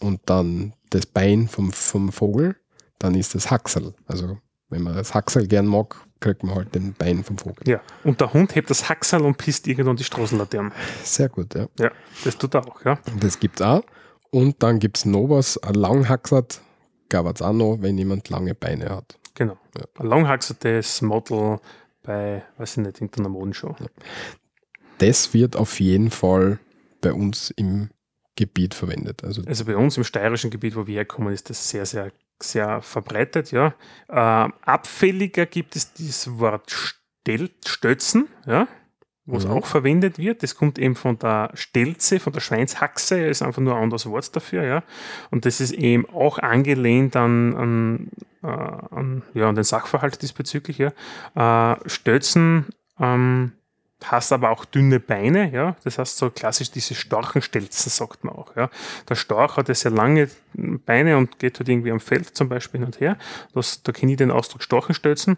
und dann das Bein vom, vom Vogel, dann ist das Haxel. Also wenn man das Haxel gern mag, kriegt man halt den Bein vom Vogel. ja. Und der Hund hebt das Haxerl und pisst irgendwann die Straßenlaternen. Sehr gut, ja. Ja, das tut er auch, ja. Das gibt es auch. Und dann gibt es noch was, ein Langhaxert, gab es auch noch, wenn jemand lange Beine hat. Genau. Ja. Ein langhaxertes Model bei, weiß ich nicht, irgendeiner Modenshow. Das wird auf jeden Fall bei uns im Gebiet verwendet. Also Also bei uns im steirischen Gebiet, wo wir herkommen, ist das sehr, sehr, sehr verbreitet, ja. Ähm, abfälliger gibt es das Wort Stel Stötzen, ja, wo es Mhm. auch verwendet wird. Das kommt eben von der Stelze, von der Schweinshaxe, ist einfach nur ein anderes Wort dafür, ja. Und das ist eben auch angelehnt an, an, äh, an, ja, an den Sachverhalt diesbezüglich, ja. Äh, Stötzen ähm, hast aber auch dünne Beine, ja. Das heißt so klassisch diese Storchenstelzen, sagt man auch, ja. Der Storch hat ja sehr lange Beine und geht halt irgendwie am Feld zum Beispiel hin und her. Das, da kenne ich den Ausdruck Storchenstelzen.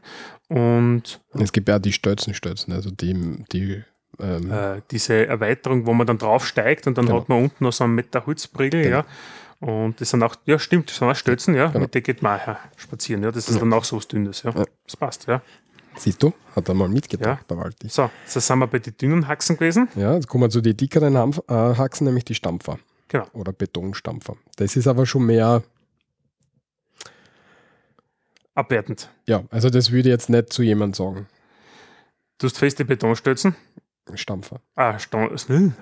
Und es gibt ja auch die Stölzenstötzen, also die, die ähm, äh, diese Erweiterung, wo man dann draufsteigt und dann Genau. hat man unten noch so einen Meter Holzbriegel, Genau. ja. Und das sind auch, ja stimmt, das sind auch Stötzen, ja. Genau. Mit der geht man auch her spazieren, ja. Das ist Ja. dann auch so was Dünnes, ja. Ja. Das passt, ja. Siehst du, hat er mal mitgebracht, der Walti. So, jetzt sind wir bei den dünnen Haxen gewesen. Ja, jetzt kommen wir zu den dickeren Hanf, äh, Haxen, nämlich die Stampfer Genau. oder Betonstampfer. Das ist aber schon mehr, Abwertend. ja, also das würde ich jetzt nicht zu jemand sagen. Du hast feste Betonstötzen. Stampfer. Ah, Stam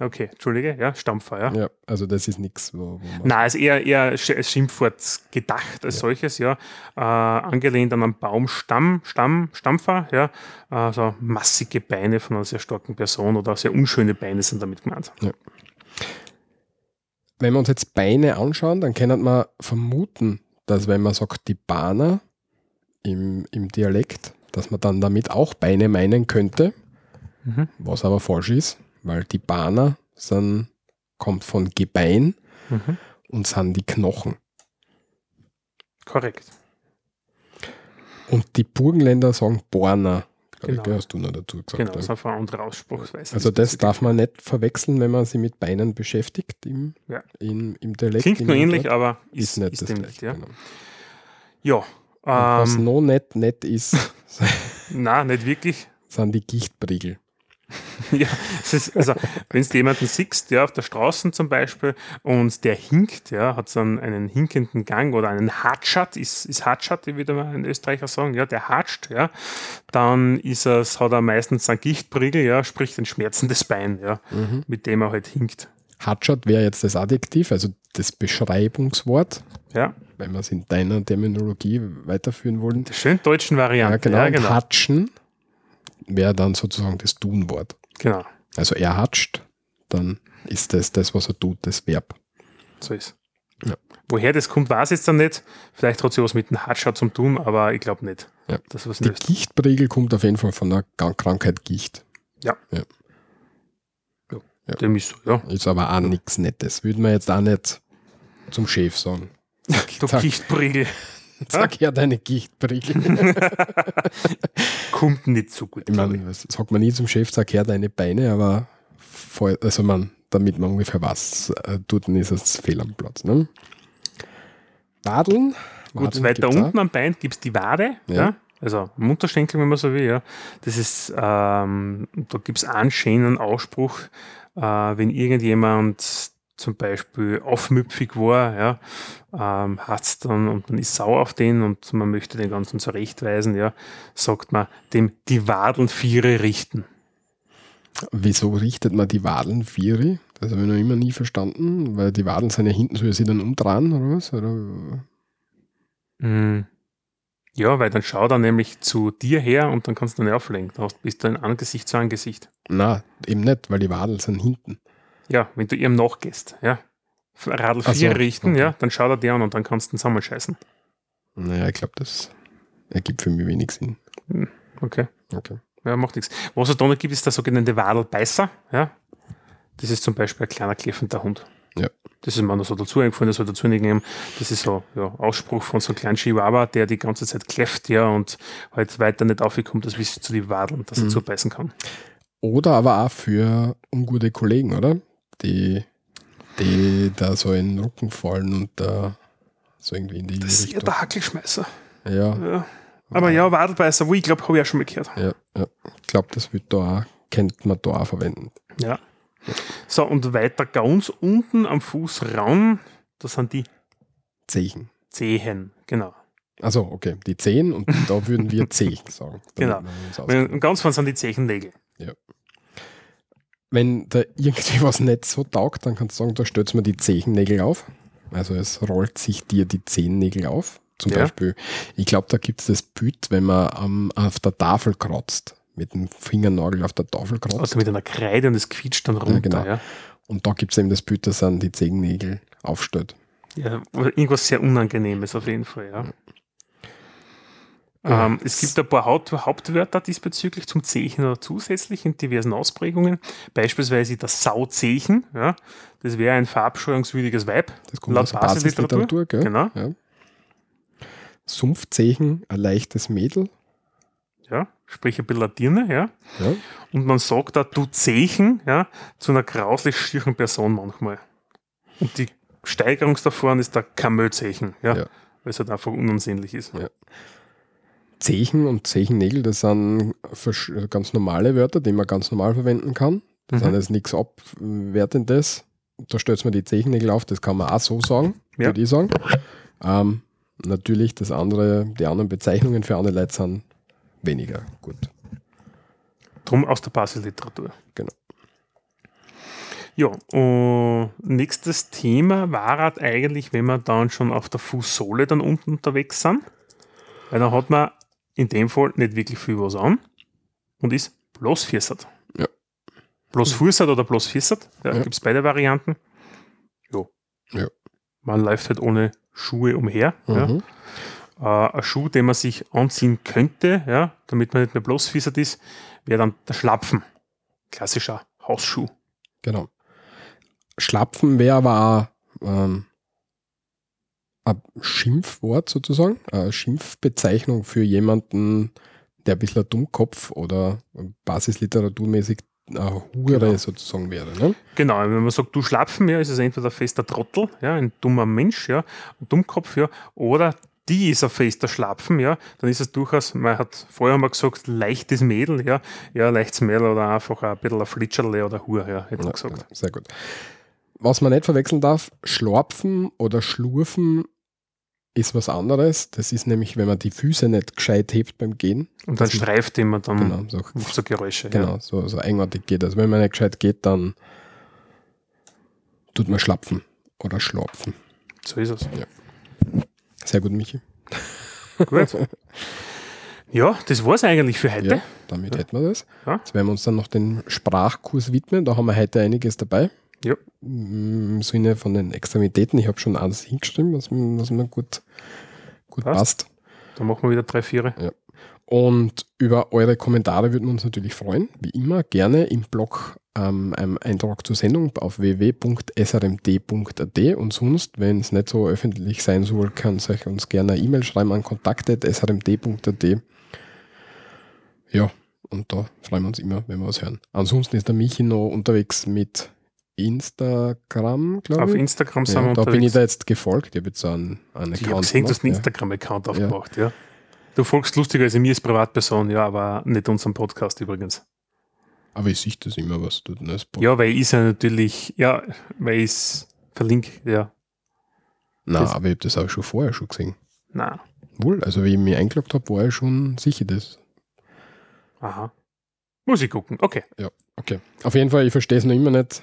okay, Entschuldige, ja, Stampfer, ja. Ja, also das ist nichts, wo, wo. Nein, ist eher, eher als Schimpfwort gedacht als Ja. solches, ja. Äh, angelehnt an einen Baumstamm, Stamm, Stampfer, ja. Also massige Beine von einer sehr starken Person oder sehr unschöne Beine sind damit gemeint. Wenn wir uns jetzt Beine anschauen, dann kann man vermuten, dass wenn man sagt, die Bahner im, im Dialekt, dass man dann damit auch Beine meinen könnte, Mhm. was aber falsch ist, weil die Bahner sind, kommt von Gebein Mhm. und sind die Knochen. Korrekt. Und die Burgenländer sagen Borner, ich, Genau. hast du noch dazu gesagt. Genau, das ist einfach eine andere Ausspruchsweise. Also das darf man nicht verwechseln, wenn man sich mit Beinen beschäftigt im, Ja. in, im Dialekt. Klingt im nur ähnlich, aber ist, ist, nicht ist das gleiche. nicht, ja. Genau. Ja, Und was ähm, noch nicht nett ist, nein, nicht wirklich. sind die Gichtbriegel. Ja, es ist, also wenn du jemanden siehst, ja, auf der Straße zum Beispiel, und der hinkt, ja, hat so einen, einen hinkenden Gang oder einen Hatschat, ist, ist Hatschat, wie mal ein Österreicher sagen, ja, der hatscht, ja, dann ist es, hat er meistens einen Gichtbriegel, ja, sprich ein schmerzendes Bein, ja, mit dem er halt hinkt. Hatschat wäre jetzt das Adjektiv, also das Beschreibungswort, Ja, wenn wir es in deiner Terminologie weiterführen wollen. der schön deutschen Variante. Ja, genau. Ja, genau. Hatschen wäre dann sozusagen das Tunwort. genau. Also er hatscht, dann ist das das, was er tut, das Verb. So ist. Ja. Woher das kommt, weiß ich jetzt dann nicht. Vielleicht hat sie was mit dem Hatschat zu tun, aber ich glaube nicht. Ja. Das was Die löst. Gichtbriegel kommt auf jeden Fall von der Krankheit Gicht. Dem ist so, ja. Ist aber auch nichts Nettes. Würde man jetzt auch nicht zum Chef sagen. Du Zack. Sag her deine Gichtbriegel. Kommt nicht so gut. Ich meine, das sagt man nie zum Chef, sag her deine Beine, aber voll, also man, damit man ungefähr was äh, tut, dann ist es fehl am Platz. Ne? Wadeln. Gut, weiter gibt's auch. unten am Bein gibt es die Wade, Ja. ja. also am Unterschenkel, wenn man so will. Ja. Das ist, ähm, da gibt es einen schönen Ausspruch, äh, wenn irgendjemand zum Beispiel aufmüpfig war, ja, ähm, hat's dann und man ist sauer auf den und man möchte den Ganzen zurechtweisen, ja, sagt man dem die Wadeln Viere richten. Wieso richtet man die Wadeln Vieri? Das habe ich noch immer nie verstanden, weil die Wadeln sind ja hinten, ich sie dann umdrehen oder was? Oder? Mm. Ja, weil dann schaut er nämlich zu dir her und dann kannst du nicht auflenken. Da hast- bist du ein Angesicht zu Angesicht. Na, eben nicht, weil die Wadeln sind hinten. Ja, wenn du ihm nachgehst, ja. Radl Ach 4 so, richten, okay. ja, dann schaut er dir an und dann kannst du ihn zusammenscheißen. Naja, ich glaube, das ergibt für mich wenig Sinn. Okay. Okay. Ja, macht nichts. Was es da noch gibt, ist der sogenannte Wadelbeißer, ja. Das ist zum Beispiel ein kleiner kläffender Hund. Ja. Das ist mir noch so dazu eingefallen, das soll dazu nicht nehmen. Das ist so ja, Ausspruch von so einem kleinen Chihuahua, der die ganze Zeit kläfft, ja, und halt weiter nicht aufgekommen, dass wie zu die Wadeln, dass er Mhm. zubeißen kann. Oder aber auch für ungute Kollegen, oder? Die, die da so in den Rücken fallen und da so irgendwie in die Das ist ja der Hackelschmeißer. Ja, Ja. Aber ja, Wadelbeißer, wo ich glaube, habe ich auch schon mal gehört. ja, ja. Ich glaube, das wird da auch, könnte man da auch verwenden. Ja. So, und weiter ganz unten am Fußraum, das sind die Zehen. Zehen, genau. Also okay, die Zehen und da würden wir Zehen sagen. Genau. Und ganz vorne sind die Zechennägel. Wenn da irgendwie was nicht so taugt, dann kannst du sagen, da du mir die Zehennägel auf. Also es rollt sich dir die Zehennägel auf. Zum Ja. Beispiel, ich glaube, da gibt es das Bild, wenn man am, auf der Tafel kratzt, mit dem Fingernagel auf der Tafel kratzt. Also mit einer Kreide und es quietscht dann runter. genau. Ja, Und da gibt es eben das Bild, dass dann die Zehennägel aufstellt. ja. irgendwas sehr Unangenehmes auf jeden Fall, ja. Ja. Ähm, es gibt ein paar Haupt Hauptwörter diesbezüglich zum Zechen oder zusätzlich in diversen Ausprägungen. Beispielsweise das Sauzechen, ja. Das wäre ein verabscheuungswürdiges Weib. Das kommt Laut aus der Basisliteratur, gell? Genau. Ja. Sumpfzehen, ein leichtes Mädel. Ja, sprich ein bisschen Latine, ja. Ja. Und man sagt da, du Zechen, ja, zu einer grauslich schieren Person manchmal. Und die Steigerung davon ist der Kamözechen, ja, Ja. weil es halt einfach unansehnlich ist. Ja. Zechen und Zechennägel, das sind ganz normale Wörter, die man ganz normal verwenden kann. Das Mhm. sind jetzt nichts Abwertendes. Da stellt man die Zechennägel auf, das kann man auch so sagen, Ja. würde ich sagen. Ähm, natürlich, das andere, die anderen Bezeichnungen für andere Leute sind weniger gut. Drum aus der Basisliteratur. Genau. Ja, und nächstes Thema war halt eigentlich, wenn wir dann schon auf der Fußsohle dann unten unterwegs sind, weil dann hat man in dem Fall nicht wirklich viel was an und ist bloß Viersert. Ja. Bloß Fußert oder bloß Viersert, ja, Ja. gibt es beide Varianten. Jo. Ja. Man läuft halt ohne Schuhe umher. Ja. Mhm. Äh, ein Schuh, den man sich anziehen könnte, ja, damit man nicht mehr bloß Fiesert ist, wäre dann der Schlapfen. Klassischer Hausschuh. Genau. Schlapfen wäre aber ähm, ein Schimpfwort sozusagen, eine Schimpfbezeichnung für jemanden, der ein bisschen ein Dummkopf oder basisliteraturmäßig eine Hure Genau. sozusagen wäre. Ne? Genau, wenn man sagt, du Schlapfen, ja, ist es entweder ein fester Trottel, ja, ein dummer Mensch, ja, ein Dummkopf, ja, oder die ist ein fester Schlapfen, ja, dann ist es durchaus, man hat vorher mal gesagt, leichtes Mädel, ja, ja, leichtes Mädel oder einfach ein bisschen ein Flitscherle oder Hure, ja, hätte man Ja, gesagt. genau, sehr gut. Was man nicht verwechseln darf, Schlorpfen oder Schlurfen ist was anderes. Das ist nämlich, wenn man die Füße nicht gescheit hebt beim Gehen. Und dann streift immer dann Genau, so, so Geräusche. genau, so, so eigenartig geht. Also wenn man nicht gescheit geht, dann tut man schlapfen oder schlorpfen. Ja, so ist es. Sehr gut, Michi. Gut. Ja, das war es eigentlich für heute. Ja, damit hätten wir das. Ja. Jetzt werden wir uns dann noch den Sprachkurs widmen. Da haben wir heute einiges dabei. Ja. Im Sinne von den Extremitäten. Ich habe schon alles hingeschrieben, was, mir- was mir gut, gut Passt. passt. Dann machen wir wieder drei, vier. Und über eure Kommentare würden wir uns natürlich freuen. Wie immer gerne im Blog ähm, einem Eintrag zur Sendung auf www.srmd.at und sonst, wenn es nicht so öffentlich sein soll, kann euch uns gerne eine E-Mail schreiben an kontakt.srmd.at. Ja, und da freuen wir uns immer, wenn wir was hören. Ansonsten ist der Michi noch unterwegs mit Instagram, glaube Auf ich. Instagram sind Ja, wir da bin ich unterwegs. da jetzt gefolgt. Ich habe jetzt einen, einen Ich habe gesehen, du hast einen Instagram-Account aufgemacht, ja. Du folgst lustiger als ich mir als Privatperson, ja, aber nicht unserem Podcast übrigens. Aber ich sehe das immer, was du als Ja, weil ich ja natürlich, ja, weil ich es verlinke, ja. Na, aber ich habe das auch schon vorher schon gesehen. Na, Wohl, also wie ich mich eingeloggt habe, war ich schon sicher das. aha. Muss ich gucken, okay. Okay. Auf jeden Fall, ich verstehe es noch immer nicht.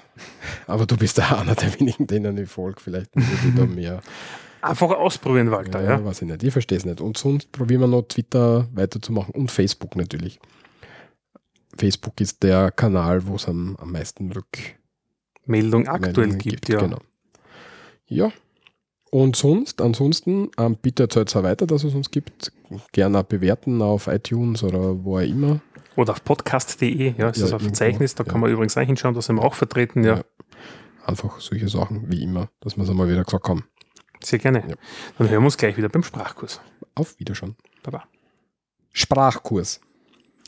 Aber du bist ja einer der wenigen, denen ich folge. Vielleicht ich da mehr. Einfach ausprobieren, Walter, ja, ja. weiß ich nicht. Ich verstehe es nicht. Und sonst probieren wir noch Twitter weiterzumachen und Facebook natürlich. Facebook ist der Kanal, wo es am, am meisten Rück Meldung aktuell Meldungen gibt, ja. Genau. Ja. Und sonst, ansonsten, ähm, bitte erzählt es weiter, dass es uns gibt. Gerne bewerten auf iTunes oder wo auch immer. Oder auf podcast.de, ja, ist Ja, das ein irgendwo, Verzeichnis, da ja. kann man übrigens auch hinschauen, da sind wir auch vertreten, ja. Ja. einfach solche Sachen wie immer, dass wir es einmal wieder gesagt haben. Sehr gerne. Ja. Dann hören wir uns gleich wieder beim Sprachkurs. Auf Wiederschauen. Baba. Sprachkurs.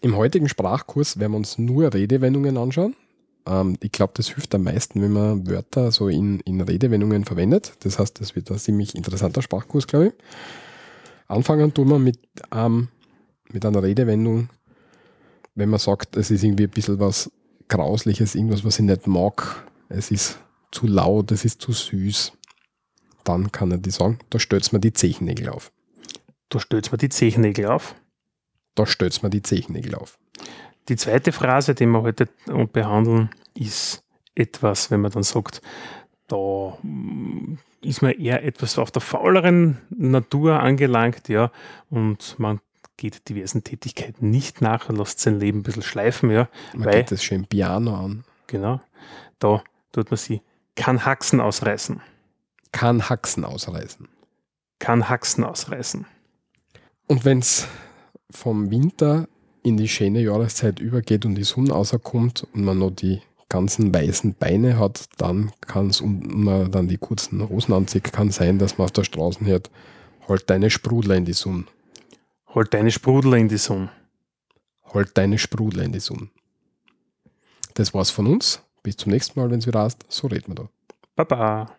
Im heutigen Sprachkurs werden wir uns nur Redewendungen anschauen. Ähm, ich glaube, das hilft am meisten, wenn man Wörter so in, in Redewendungen verwendet. Das heißt, das wird ein ziemlich interessanter Sprachkurs, glaube ich. Anfangen tun wir mit, ähm, mit einer Redewendung, wenn man sagt, es ist irgendwie ein bisschen was Grausliches, irgendwas, was ich nicht mag. Es ist zu laut, es ist zu süß. Dann kann er die sagen, da stellt man die Zechennägel auf. Da stellt man die Zechennägel auf. Da stellt man die Zechennägel auf. Die zweite Phrase, die wir heute behandeln, ist etwas, wenn man dann sagt, da mm, ist man eher etwas auf der fauleren Natur angelangt, ja, und man geht diversen Tätigkeiten nicht nach und lässt sein Leben ein bisschen schleifen, ja. Man weil, geht das schön Piano an. genau, da tut man sie, kann Haxen ausreißen. Kann Haxen ausreißen. Kann Haxen ausreißen. Und wenn es vom Winter in die schöne Jahreszeit übergeht und die Sonne rauskommt und man noch die ganzen weißen Beine hat, dann kann es, und man dann die kurzen Hosen anzieht, kann sein, dass man auf der Straße hört, halt deine Sprudler in die Sonne. Halt deine Sprudler in die Sonne. Halt deine Sprudler in die Sonne. Das war's von uns. Bis zum nächsten Mal, wenn es wieder heißt, so reden wir da. Baba.